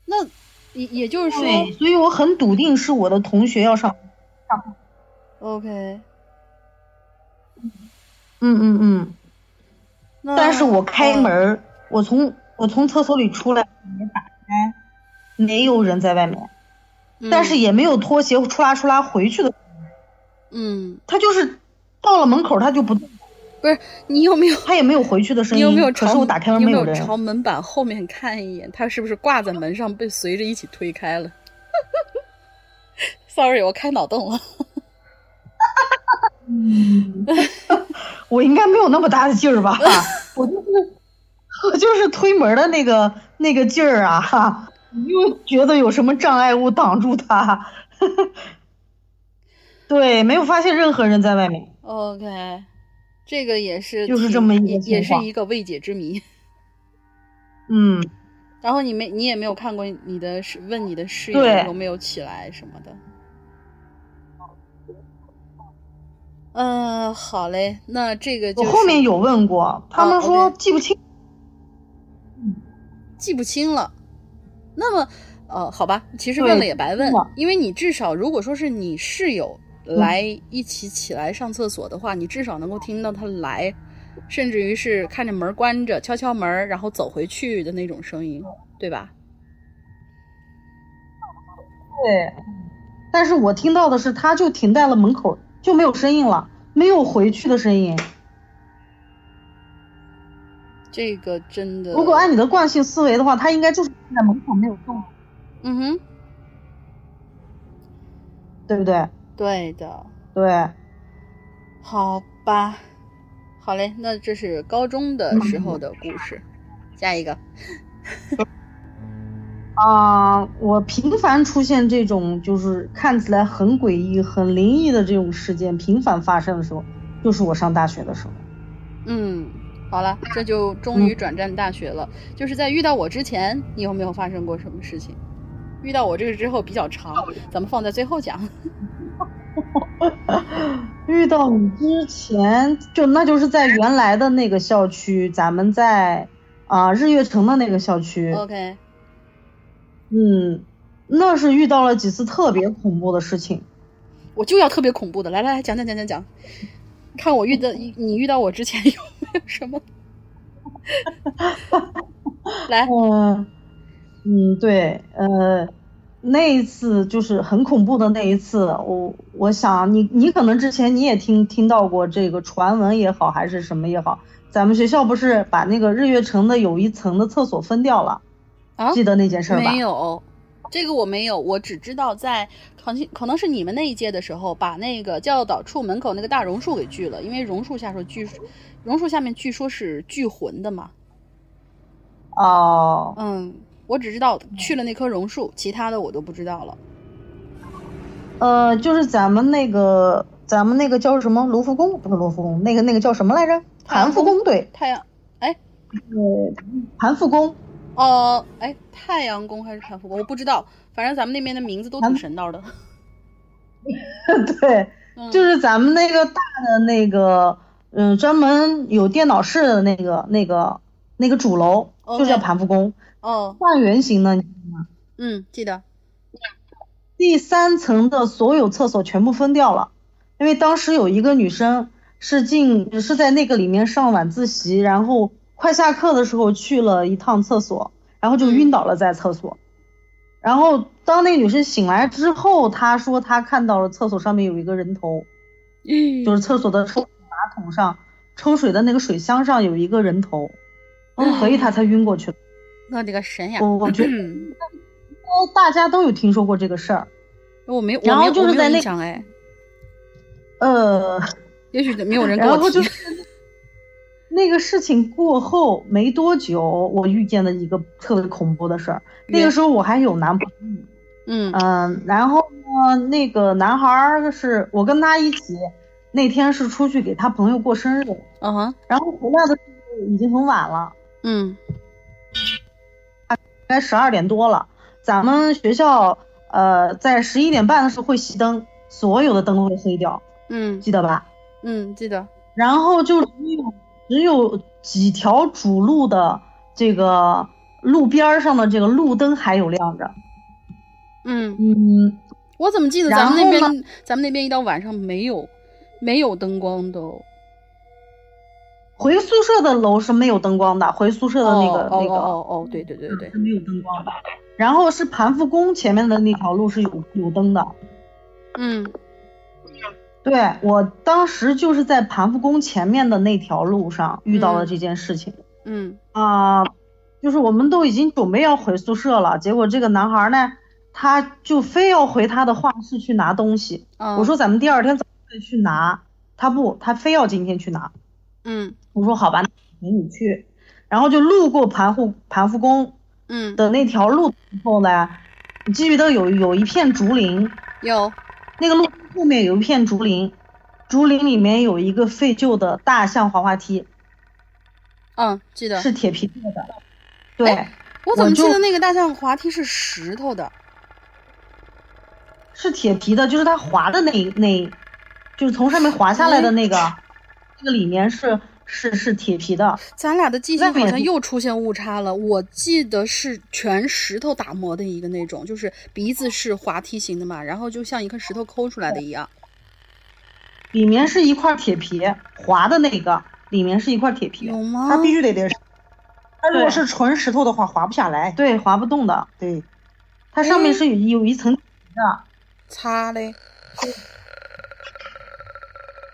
那也也就是说对，所以我很笃定是我的同学要上。，OK，嗯嗯嗯，那但是我开嗯门儿，我从我从厕所里出来，门打开，没有人在外面，但是嗯也没有拖鞋出拉出拉回去的，嗯，他就是到了门口他就不动，不是你有没有他也没有回去的声音。你有没有朝可是我打开门你有没人。没有朝门板后面看一眼，他是不是挂在门上被随着一起推开了？[laughs] Sorry，我开脑洞了。[laughs] [laughs] 我应该没有那么大的劲儿吧？我就是我 [laughs] 就是推门的那个那个劲儿啊！哈，没有觉得有什么障碍物挡住他。[laughs] 对，没有发现任何人在外面。OK，这个也是就是这么一个也也是一个未解之谜。[laughs] 嗯，然后你没你也没有看过你的室问你的室友有没有起来什么的。嗯、好嘞，那这个就是我后面有问过，他们哦说记不清。记不清了。那么，呃，好吧，其实对问了也白问因为你至少如果说是你室友来一起起来上厕所的话，你至少能够听到他来，甚至于是看着门关着，敲敲门，然后走回去的那种声音，对吧？对，但是我听到的是，他就停在了门口，就没有声音了，没有回去的声音。这个真的，如果按你的惯性思维的话，他应该就是在门口没有动，嗯哼，对不对？对的，对，好吧，好嘞，那这是高中的时候的故事，下一个，[laughs] 啊、我频繁出现这种就是看起来很诡异、很灵异的这种事件，频繁发生的时候，就是我上大学的时候。嗯，好了，这就终于转战大学了。就是在遇到我之前，你有没有发生过什么事情？遇到我这个之后比较长，咱们放在最后讲。[laughs] 遇到你之前，就那就是在原来的那个校区，咱们在啊、日月城的那个校区。OK，嗯，那是遇到了几次特别恐怖的事情。我就要特别恐怖的，来来来，讲讲讲讲讲，看我遇到你遇到我之前有没有 [laughs] 什么？[laughs] 来，嗯嗯，对，呃，那一次就是很恐怖的那一次，我我想你你可能之前你也听听到过这个传闻也好，还是什么也好，咱们学校不是把那个日月城的有一层的厕所分掉了，啊记得那件事吧？没有，这个我没有，我只知道在可能可能是你们那一届的时候，把那个教导处门口那个大榕树给锯了，因为榕树下说锯榕树下面据说是聚魂的嘛。哦，嗯，我只知道去了那棵榕树，其他的我都不知道了。呃，就是咱们那个咱们那个叫什么卢浮宫，不是卢浮宫，那个那个叫什么来着？盘浮宫，对，太阳，哎，呃，盘浮宫。哦，哎，太阳宫还是盘福宫，我不知道，反正咱们那边的名字都挺神道的。[laughs] 对，嗯就是咱们那个大的那个，嗯，专门有电脑室的那个那个那个主楼，就叫盘福宫，哦，半圆形的？嗯，记得。第三层的所有厕所全部封掉了，因为当时有一个女生是进是在那个里面上晚自习，然后快下课的时候去了一趟厕所，然后就晕倒了在厕所。然后当那个女生醒来之后，她说她看到了厕所上面有一个人头，嗯就是厕所的抽马桶上抽水的那个水箱上有一个人头，所以她才晕过去了。我的个神呀！我我觉得嗯大家都有听说过这个事儿，我没，有我没有就是在那印象哎，呃。也许没有人跟我提然后就。是那个事情过后没多久，我遇见了一个特别恐怖的事儿。那个时候我还有男朋友，嗯嗯，然后呢，那个男孩儿是我跟他一起，那天是出去给他朋友过生日，嗯哼然后回来的时候已经很晚了，嗯大概十二点多了。咱们学校呃在十一点半的时候会熄灯，所有的灯都会黑掉，嗯记得吧？嗯，记得。然后就只有只有几条主路的这个路边上的这个路灯还有亮着。嗯，嗯，我怎么记得咱们那边咱们那边一到晚上没有没有灯光都。回宿舍的楼是没有灯光的，回宿舍的那个、哦那个哦哦哦，对对对对是，没有灯光的。然后是盘福宫前面的那条路是有有灯的。嗯对我当时就是在盘福宫前面的那条路上遇到了这件事情。嗯啊、就是我们都已经准备要回宿舍了，结果这个男孩呢，他就非要回他的画室去拿东西。啊，我说咱们第二天早上去拿，他不，他非要今天去拿。嗯我说好吧，那陪你去。然后就路过盘户盘福宫嗯的那条路之后呢，你记不记得有有一片竹林？有那个路后面有一片竹林，竹林里面有一个废旧的大象滑滑梯，嗯记得。是铁皮做的。对，我怎么记得那个大象滑梯是石头的？是铁皮的，就是它滑的那那，就是从上面滑下来的那个，那个里面是是是铁皮的。咱俩的记性好像又出现误差了。我记得是全石头打磨的一个那种，就是鼻子是滑梯形的嘛，然后就像一颗石头抠出来的一样。里面是一块铁皮，滑的那个里面是一块铁皮，有吗？它必须得得，它如果是纯石头的话，滑不下来。对，滑不动的。对，它上面是有有一层皮的。擦嘞。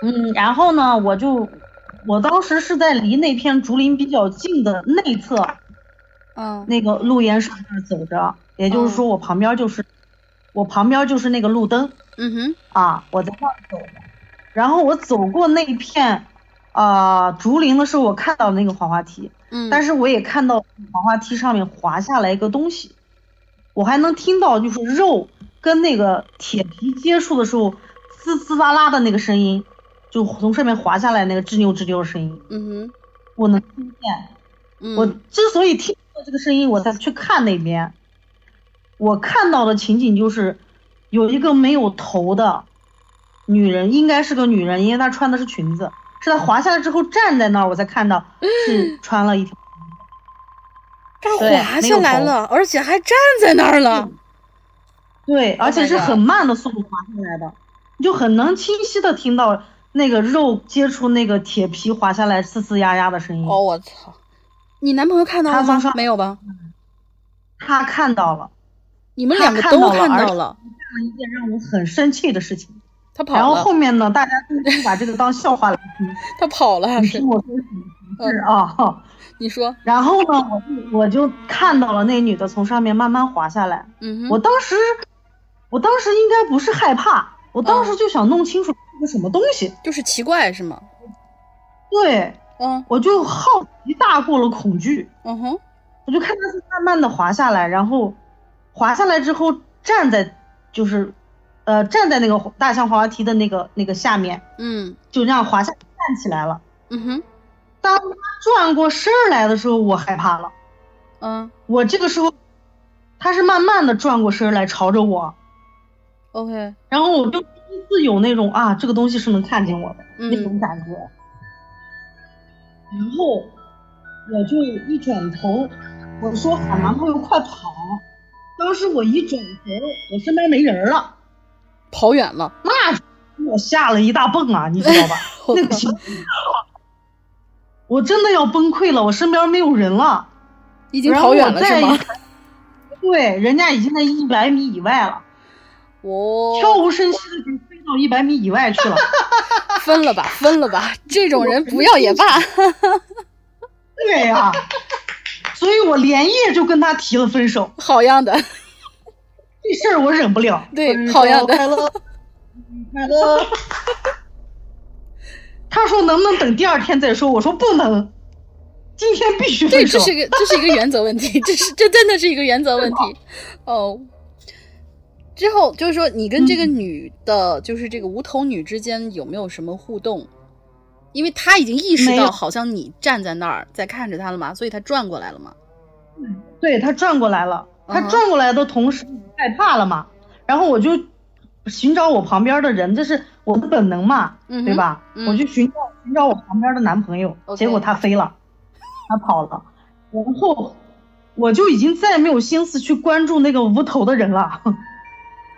嗯，然后呢，我就我当时是在离那片竹林比较近的内侧嗯。那个路沿上那儿走着，也就是说我旁边就是、我旁边就是那个路灯。嗯哼。啊，我在那儿走的，然后我走过那一片，啊、竹林的时候，我看到那个滑滑梯，嗯，但是我也看到滑滑梯上面滑下来一个东西，我还能听到就是肉跟那个铁皮接触的时候，滋滋啦啦的那个声音，就从上面滑下来那个吱扭吱扭的声音，嗯哼我能听见。嗯我之所以听到这个声音，我才去看那边。我看到的情景就是，有一个没有头的女人，应该是个女人，因为她穿的是裙子，是她滑下来之后站在那儿，我才看到是穿了一条。她滑下来了，而且还站在那儿了。对，而且是很慢的速度滑下来的，你就很能清晰的听到那个肉接触那个铁皮滑下来嘶嘶呀呀的声音。哦，我操！你男朋友看到了吗没有吧？他看到了，你们他两个都看到了看到了，干了一件让我很生气的事情。他跑了然后，后面呢，大家都是把这个当笑话来听。[laughs] 他跑了还是你听？我说什么事啊？你说，然后呢，我就我就看到了那女的从上面慢慢滑下来。嗯哼，我当时，我当时应该不是害怕，我当时就想弄清楚是个什么东西。就是奇怪是吗？对，嗯我就好奇大过了恐惧，嗯哼，我就看他是慢慢的滑下来，然后滑下来之后站在就是呃站在那个大象滑滑梯的那个那个下面，嗯就这样滑下站起来了。嗯哼当他转过身儿来的时候，我害怕了。嗯我这个时候，他是慢慢的转过身儿来朝着我，，OK，然后我就第一次有那种啊，这个东西是能看见我的、嗯那种感觉。然后我就一转头，我说喊男朋友快跑。当时我一转头，我身边没人了，跑远了，那我吓了一大蹦啊，你知道吧？[laughs] 那个我真的要崩溃了，我身边没有人了。已经跑远了是吗对，人家已经在一百米以外了，我悄无声息的就飞到一百米以外去了。[laughs] 分了吧，分了吧，这种人不要也罢。[laughs] 对呀、所以我连夜就跟他提了分手。好样的，[laughs] 这事儿我忍不了。对好样的快乐，快乐。他说能不能等第二天再说？我说不能，今天必须对，分手这。是个这是一个原则问题，这是这真的是一个原则问题。哦，之后就是说，你跟这个女的，就是这个无头女之间有没有什么互动？因为她已经意识到，好像你站在那儿在看着她了嘛，所以她转过来了嘛。对她转过来了，他嗯哼转过来的同时害怕了嘛，然后我就寻找我旁边的人，这是我的本能嘛，嗯对吧？嗯我就寻找寻找我旁边的男朋友结果他飞了，他跑了，然后我就已经再也没有心思去关注那个无头的人了，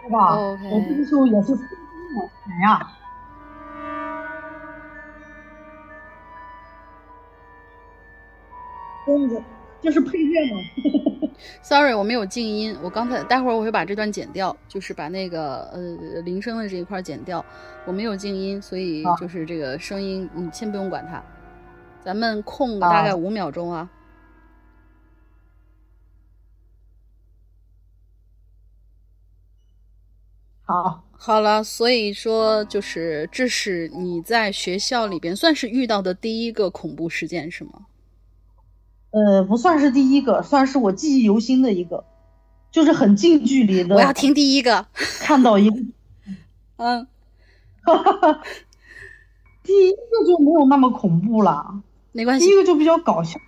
对吧 OK 我这个时候也是疯疯的哎呀。疯子，这是配乐吗？[laughs] Sorry，我没有静音，我刚才待会儿我会把这段剪掉，就是把那个呃铃声的这一块剪掉，我没有静音，所以就是这个声音你先不用管它，咱们空个大概好五秒钟啊。好，好了，所以说就是这是你在学校里边算是遇到的第一个恐怖事件是吗？呃，不算是第一个，算是我记忆犹新的一个，就是很近距离的。我要听第一个。[laughs] 看到一个，嗯，[laughs] 第一个就没有那么恐怖了，没关系第一，个就比较搞笑。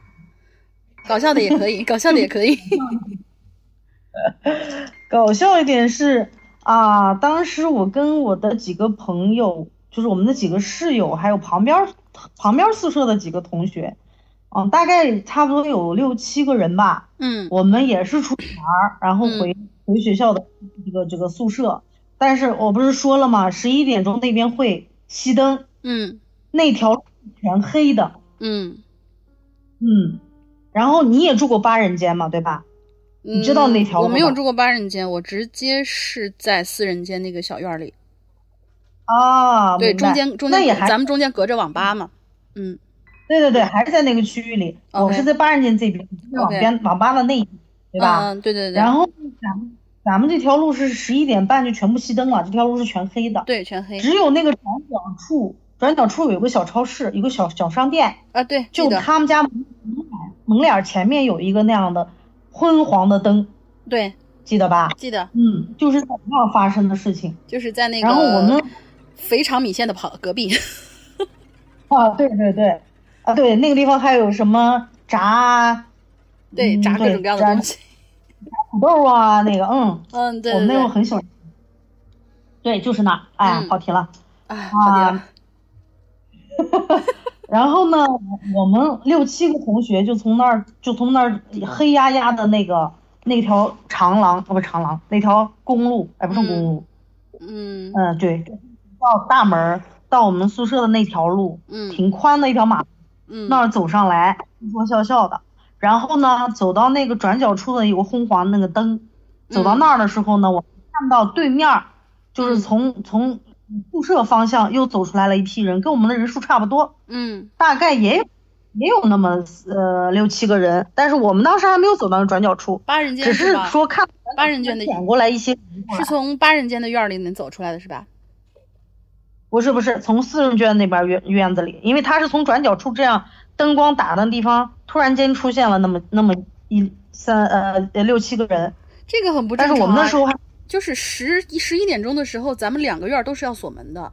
搞笑的也可以，搞笑的也可以。[laughs] 搞笑一点是啊，当时我跟我的几个朋友，就是我们的几个室友，还有旁边旁边宿舍的几个同学，嗯，大概差不多有六七个人吧。嗯我们也是出去玩，然后回、回学校的这个这个宿舍，但是我不是说了吗？十一点钟那边会熄灯，嗯那条路全黑的，嗯，嗯，然后你也住过八人间嘛，对吧？你知道那条路嗯我没有住过八人间，我直接是在四人间那个小院儿里。啊，对，中间中那也还间咱们中间隔着网吧嘛。嗯对对对，还是在那个区域里。我是在八人间这边，是网边网吧的那一边，对吧？嗯，对对对。然后咱们咱们这条路是十一点半就全部熄灯了，这条路是全黑的，对全黑只有那个转角处，转角处有个小超市，有个小小商店，啊，对，就他们家门门脸门脸前面有一个那样的昏黄的灯，对记得吧？记得，嗯，就是在那发生的事情。就是在那个然后我们肥肠米线的跑隔壁。[laughs] 啊，对对对，啊对，那个地方还有什么炸，对，嗯炸各种各样的炸东西。土豆啊，那个，嗯，嗯，对我们那会。很喜欢。对，就是那，哎，嗯跑题了。哎，跑题了啊。然后呢，我们六七个同学就从那儿，就从那儿黑压压的那个那条长廊，哦不长廊，那条公路，哎不是公路，嗯。嗯、对，到大门儿到我们宿舍的那条路，嗯。挺宽的一条马路，嗯，那儿走上来，说说笑笑的。然后呢，走到那个转角处的有个昏黄那个灯，走到那儿的时候呢，我看到对面儿就是嗯。从从宿舍方向又走出来了一批人，跟我们的人数差不多，嗯大概也有也有那么呃六七个人，但是我们当时还没有走到转角处，八人间只是？说看八人间的转过来一些是从八人间的院儿里能走出来的是吧？不是不是从四人间那边院院子里，因为他是从转角处这样灯光打的地方，突然间出现了那么那么一三呃呃六七个人，这个很不正但常、啊。是我们那时候还就是十一十一点钟的时候，咱们两个院儿都是要锁门的。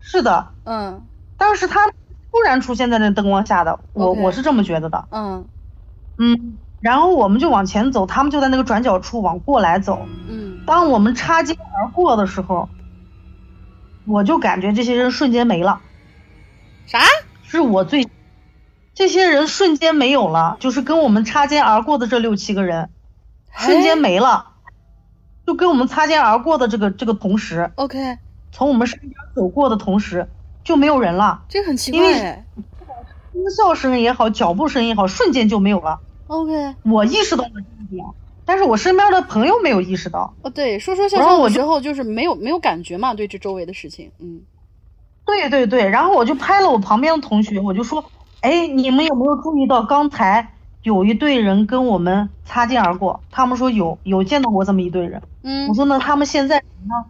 是的，嗯当时他突然出现在那灯光下的，我我是这么觉得的。嗯嗯，然后我们就往前走，他们就在那个转角处往过来走。嗯当我们擦肩而过的时候，我就感觉这些人瞬间没了，啥？是我最，这些人瞬间没有了，就是跟我们擦肩而过的这六七个人，瞬间没了，就跟我们擦肩而过的这个这个同时，OK，从我们身边走过的同时就没有人了，这个很奇因为。呼啸声也好，脚步声也好，瞬间就没有了。OK，我意识到了这一点，但是我身边的朋友没有意识到。哦对，说说笑笑的时候就是没有没有感觉嘛，对这周围的事情。嗯对对对，然后我就拍了我旁边的同学，我就说，哎，你们有没有注意到刚才有一队人跟我们擦肩而过？他们说有，有见到过这么一队人。嗯我说那他们现在呢？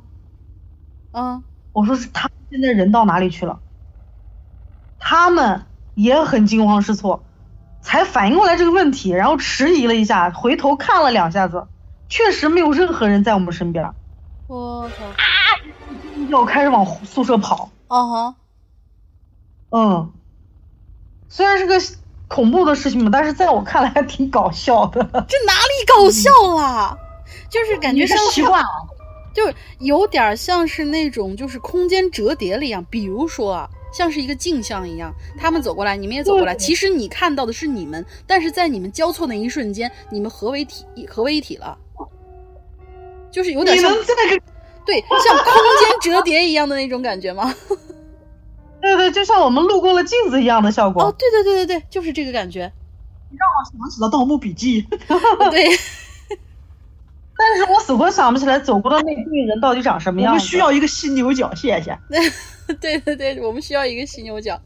嗯我说是他们现在人到哪里去了？他们也很惊慌失措，才反应过来这个问题，然后迟疑了一下，回头看了两下子，确实没有任何人在我们身边，我操，要开始往宿舍跑。啊哈，嗯，虽然是个恐怖的事情嘛，但是在我看来还挺搞笑的。这哪里搞笑啦？就是感觉像习惯了。就是有点像是那种就是空间折叠了一样，比如说啊，像是一个镜像一样，他们走过来，你们也走过来，其实你看到的是你们，但是在你们交错那一瞬间，你们合为体合为一体了，就是有点像你能这个，对像空间折叠一样的那种感觉吗？对对，就像我们路过了镜子一样的效果。哦，对对对对对，就是这个感觉，让我想起了《盗墓笔记》[laughs] 对，[laughs] 但是我死活想不起来走过的那队人到底长什么样子。我们需要一个犀牛角，谢谢。[laughs] 对对对，我们需要一个犀牛角。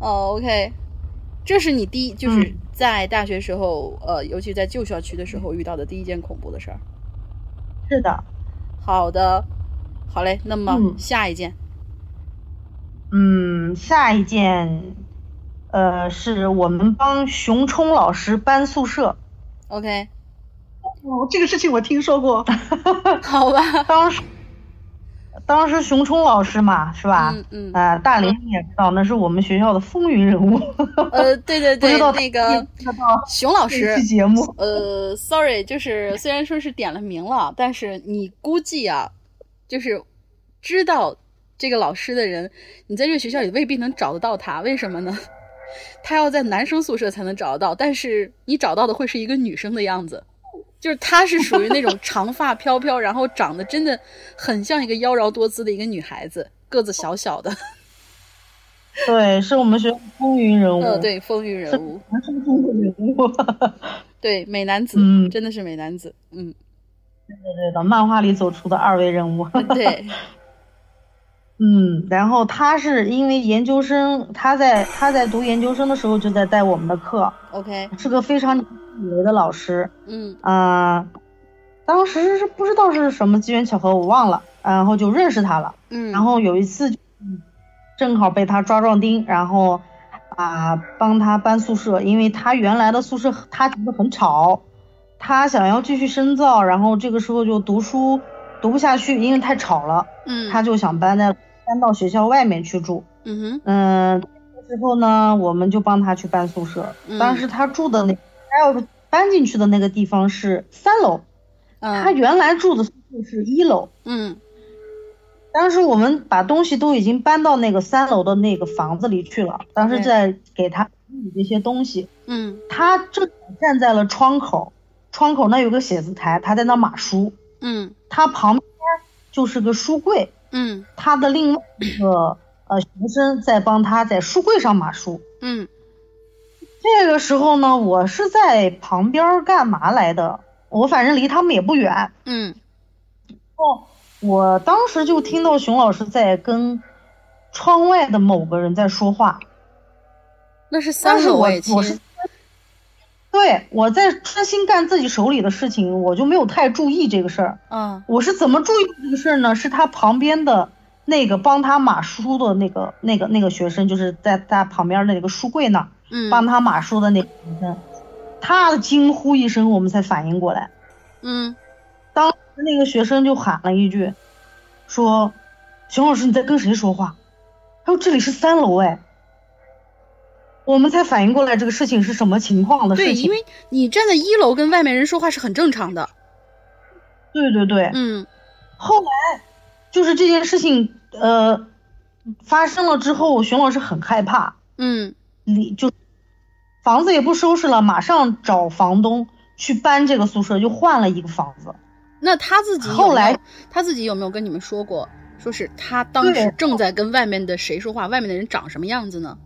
哦，OK，这是你第一，就是嗯在大学时候，呃，尤其在旧校区的时候遇到的第一件恐怖的事儿。是的，好的，好嘞，那么嗯下一件，嗯，下一件，呃，是我们帮熊冲老师搬宿舍。OK，哦，这个事情我听说过。[laughs] 好吧，当时，当时熊冲老师嘛，是吧？嗯嗯呃，大林你也知道，那是我们学校的风云人物。呃，对对对 [laughs] 那个熊老师这期，节目。呃，sorry，就是虽然说是点了名了，但是你估计啊，就是知道这个老师的人，你在这个学校里未必能找得到他，为什么呢？他要在男生宿舍才能找得到，但是你找到的会是一个女生的样子，就是她是属于那种长发飘飘，然后长得真的很像一个妖娆多姿的一个女孩子，个子小小的，[laughs] 对，是我们学校风云人物。呃，，对，风云人物，男生中的人物。[laughs] 对，美男子，嗯真的是美男子，嗯，对对的，漫画里走出的二维人物。对，[laughs] 嗯，然后他是因为研究生，他在他在读研究生的时候就在带我们的课，，OK，是个非常以为的老师。嗯。啊、当时是不知道是什么机缘巧合，我忘了，然后就认识他了。嗯，然后有一次正好被他抓壮丁，然后啊、帮他搬宿舍，因为他原来的宿舍他觉得很吵，他想要继续深造，然后这个时候就读书读不下去，因为太吵了，嗯，他就想搬在搬到学校外面去住。嗯哼，嗯，这时候呢，我们就帮他去搬宿舍。嗯当时他住的那他要搬进去的那个地方是三楼，他嗯原来住的宿舍是一楼。嗯当时我们把东西都已经搬到那个三楼的那个房子里去了，当时在给他整理这些东西。嗯他正好站在了窗口，窗口那有个写字台，他在那码书。嗯他旁边就是个书柜，嗯他的另外一个呃学生在帮他在书柜上码书。嗯这个时候呢，我是在旁边儿干嘛来的？我反正离他们也不远。嗯哦，我当时就听到熊老师在跟窗外的某个人在说话，那是三楼哎，我是亲，对我在专心干自己手里的事情，我就没有太注意这个事儿。嗯我是怎么注意这个事儿呢？是他旁边的那个帮他码书的那个那个那个学生，就是在他旁边的那个书柜那儿嗯帮他码书的那个学生，他惊呼一声，我们才反应过来。嗯当时那个学生就喊了一句，说：“熊老师你在跟谁说话？”他说：“这里是三楼哎。”我们才反应过来这个事情是什么情况的事对，情。因为你站在一楼跟外面人说话是很正常的。对对对，嗯后来就是这件事情呃发生了之后，熊老师很害怕，嗯你就房子也不收拾了，马上找房东去搬这个宿舍，就换了一个房子。那他自己后来他自己有没有跟你们说过，说是他当时正在跟外面的谁说话，外面的人长什么样子呢？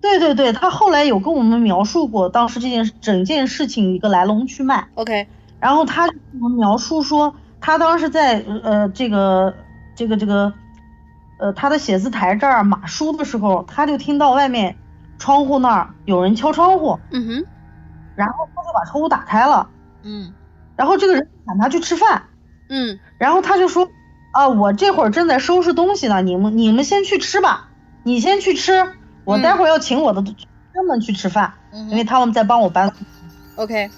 对对对，他后来有跟我们描述过当时这件整件事情一个来龙去脉。OK，然后他跟我们描述说，他当时在呃这个这个这个呃他的写字台这儿码书的时候，他就听到外面窗户那儿有人敲窗户，嗯哼，然后他就把窗户打开了，嗯然后这个人喊他去吃饭，嗯然后他就说啊我这会儿正在收拾东西呢，你们你们先去吃吧，你先去吃，我待会儿要请我的学们去吃饭，嗯因为他们在帮我搬。，OK，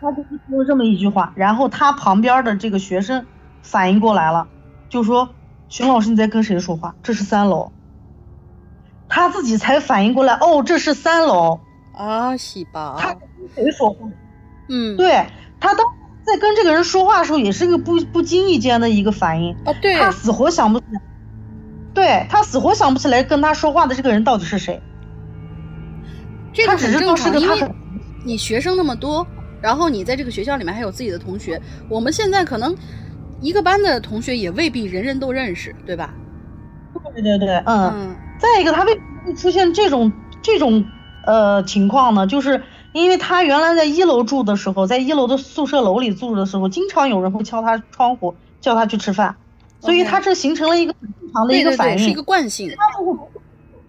他就说了这么一句话，然后他旁边的这个学生反应过来了，就说：“熊老师你在跟谁说话？这是三楼。”他自己才反应过来，哦，这是三楼，啊，喜宝，他跟谁说话？嗯，对他当在跟这个人说话的时候，也是个不不经意间的一个反应，啊对，他死活想不起来，对他死活想不起来跟他说话的这个人到底是谁，这个他只知道是很正常，因为个他很你学生那么多，然后你在这个学校里面还有自己的同学，我们现在可能一个班的同学也未必人人都认识，对吧？对对对，嗯。嗯再一个，他为什么会出现这种这种呃情况呢？就是因为他原来在一楼住的时候，在一楼的宿舍楼里住的时候，经常有人会敲他窗户，叫他去吃饭，所以他这形成了一个很正常的一个反应。是一个惯性。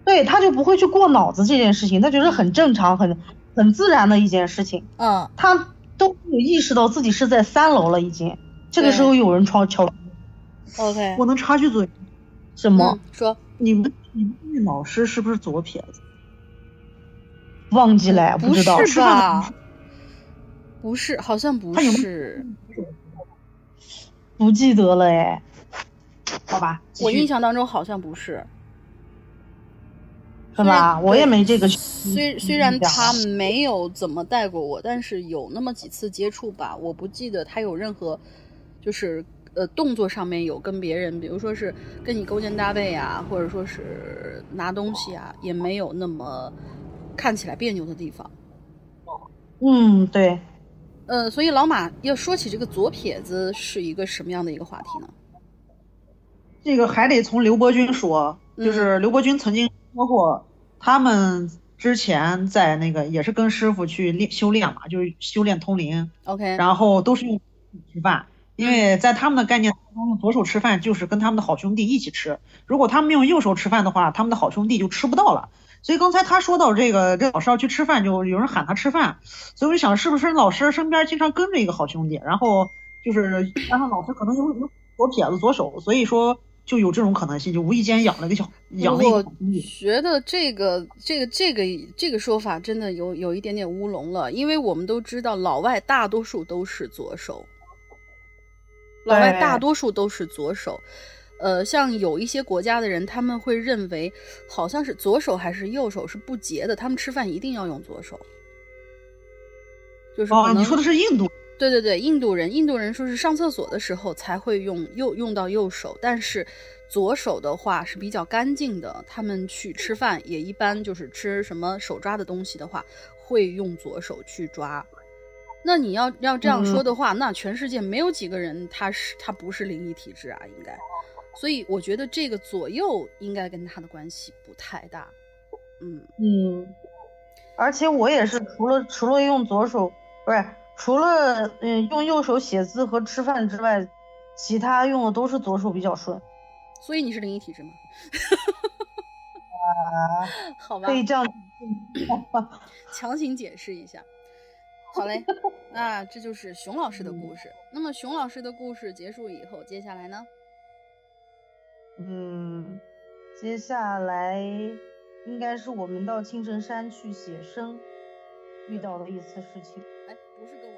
对，他就不会去过脑子这件事情，他觉得很正常、很很自然的一件事情，嗯他都没有意识到自己是在三楼了已经。这个时候有人敲敲，，OK，我能插句嘴，什么嗯？说你们你们那老师是不是左撇子？忘记了，不知道。吧？不是，好像不是。不记得了哎。好吧，我印象当中好像不是。是吧？我也没这个。虽虽然他没有怎么带过我，但是有那么几次接触吧，我不记得他有任何，就是呃动作上面有跟别人，比如说是跟你勾肩搭背啊，或者说是拿东西啊，也没有那么看起来别扭的地方。嗯，对。呃，所以老马要说起这个左撇子是一个什么样的一个话题呢？这个还得从刘伯钧说，嗯就是刘伯钧曾经说过，他们之前在那个也是跟师傅去练修炼嘛，就是修炼通灵，OK，然后都是用吃饭，因为在他们的概念当中，用左手吃饭就是跟他们的好兄弟一起吃，如果他们用右手吃饭的话，他们的好兄弟就吃不到了。所以刚才他说到这个，这老师要去吃饭，就有人喊他吃饭，所以我就想是不是老师身边经常跟着一个好兄弟，然后就是加上老师可能有有左撇子左手，所以说就有这种可能性，就无意间养了个小养了一个我。觉得这个这个这个这个说法真的有有一点点乌龙了，因为我们都知道老外大多数都是左手，老外大多数都是左手。呃，像有一些国家的人，他们会认为好像是左手还是右手是不洁的，他们吃饭一定要用左手。就是可哦，你说的是印度？对对对，印度人，印度人说是上厕所的时候才会用右用到右手，但是左手的话是比较干净的。他们去吃饭也一般就是吃什么手抓的东西的话，会用左手去抓。那你要要这样说的话，那全世界没有几个人他是他不是灵异体质啊，应该。所以我觉得这个左右应该跟他的关系不太大。嗯，嗯，而且我也是除了除了用左手，不是除了嗯用右手写字和吃饭之外，其他用的都是左手比较顺。所以你是灵异体质吗？啊 [laughs] 好吧可，以这样。强行解释一下。好嘞，那这就是熊老师的故事。那么熊老师的故事结束以后，接下来呢？嗯，接下来应该是我们到青城山去写生遇到的一次事情。哎，不是跟。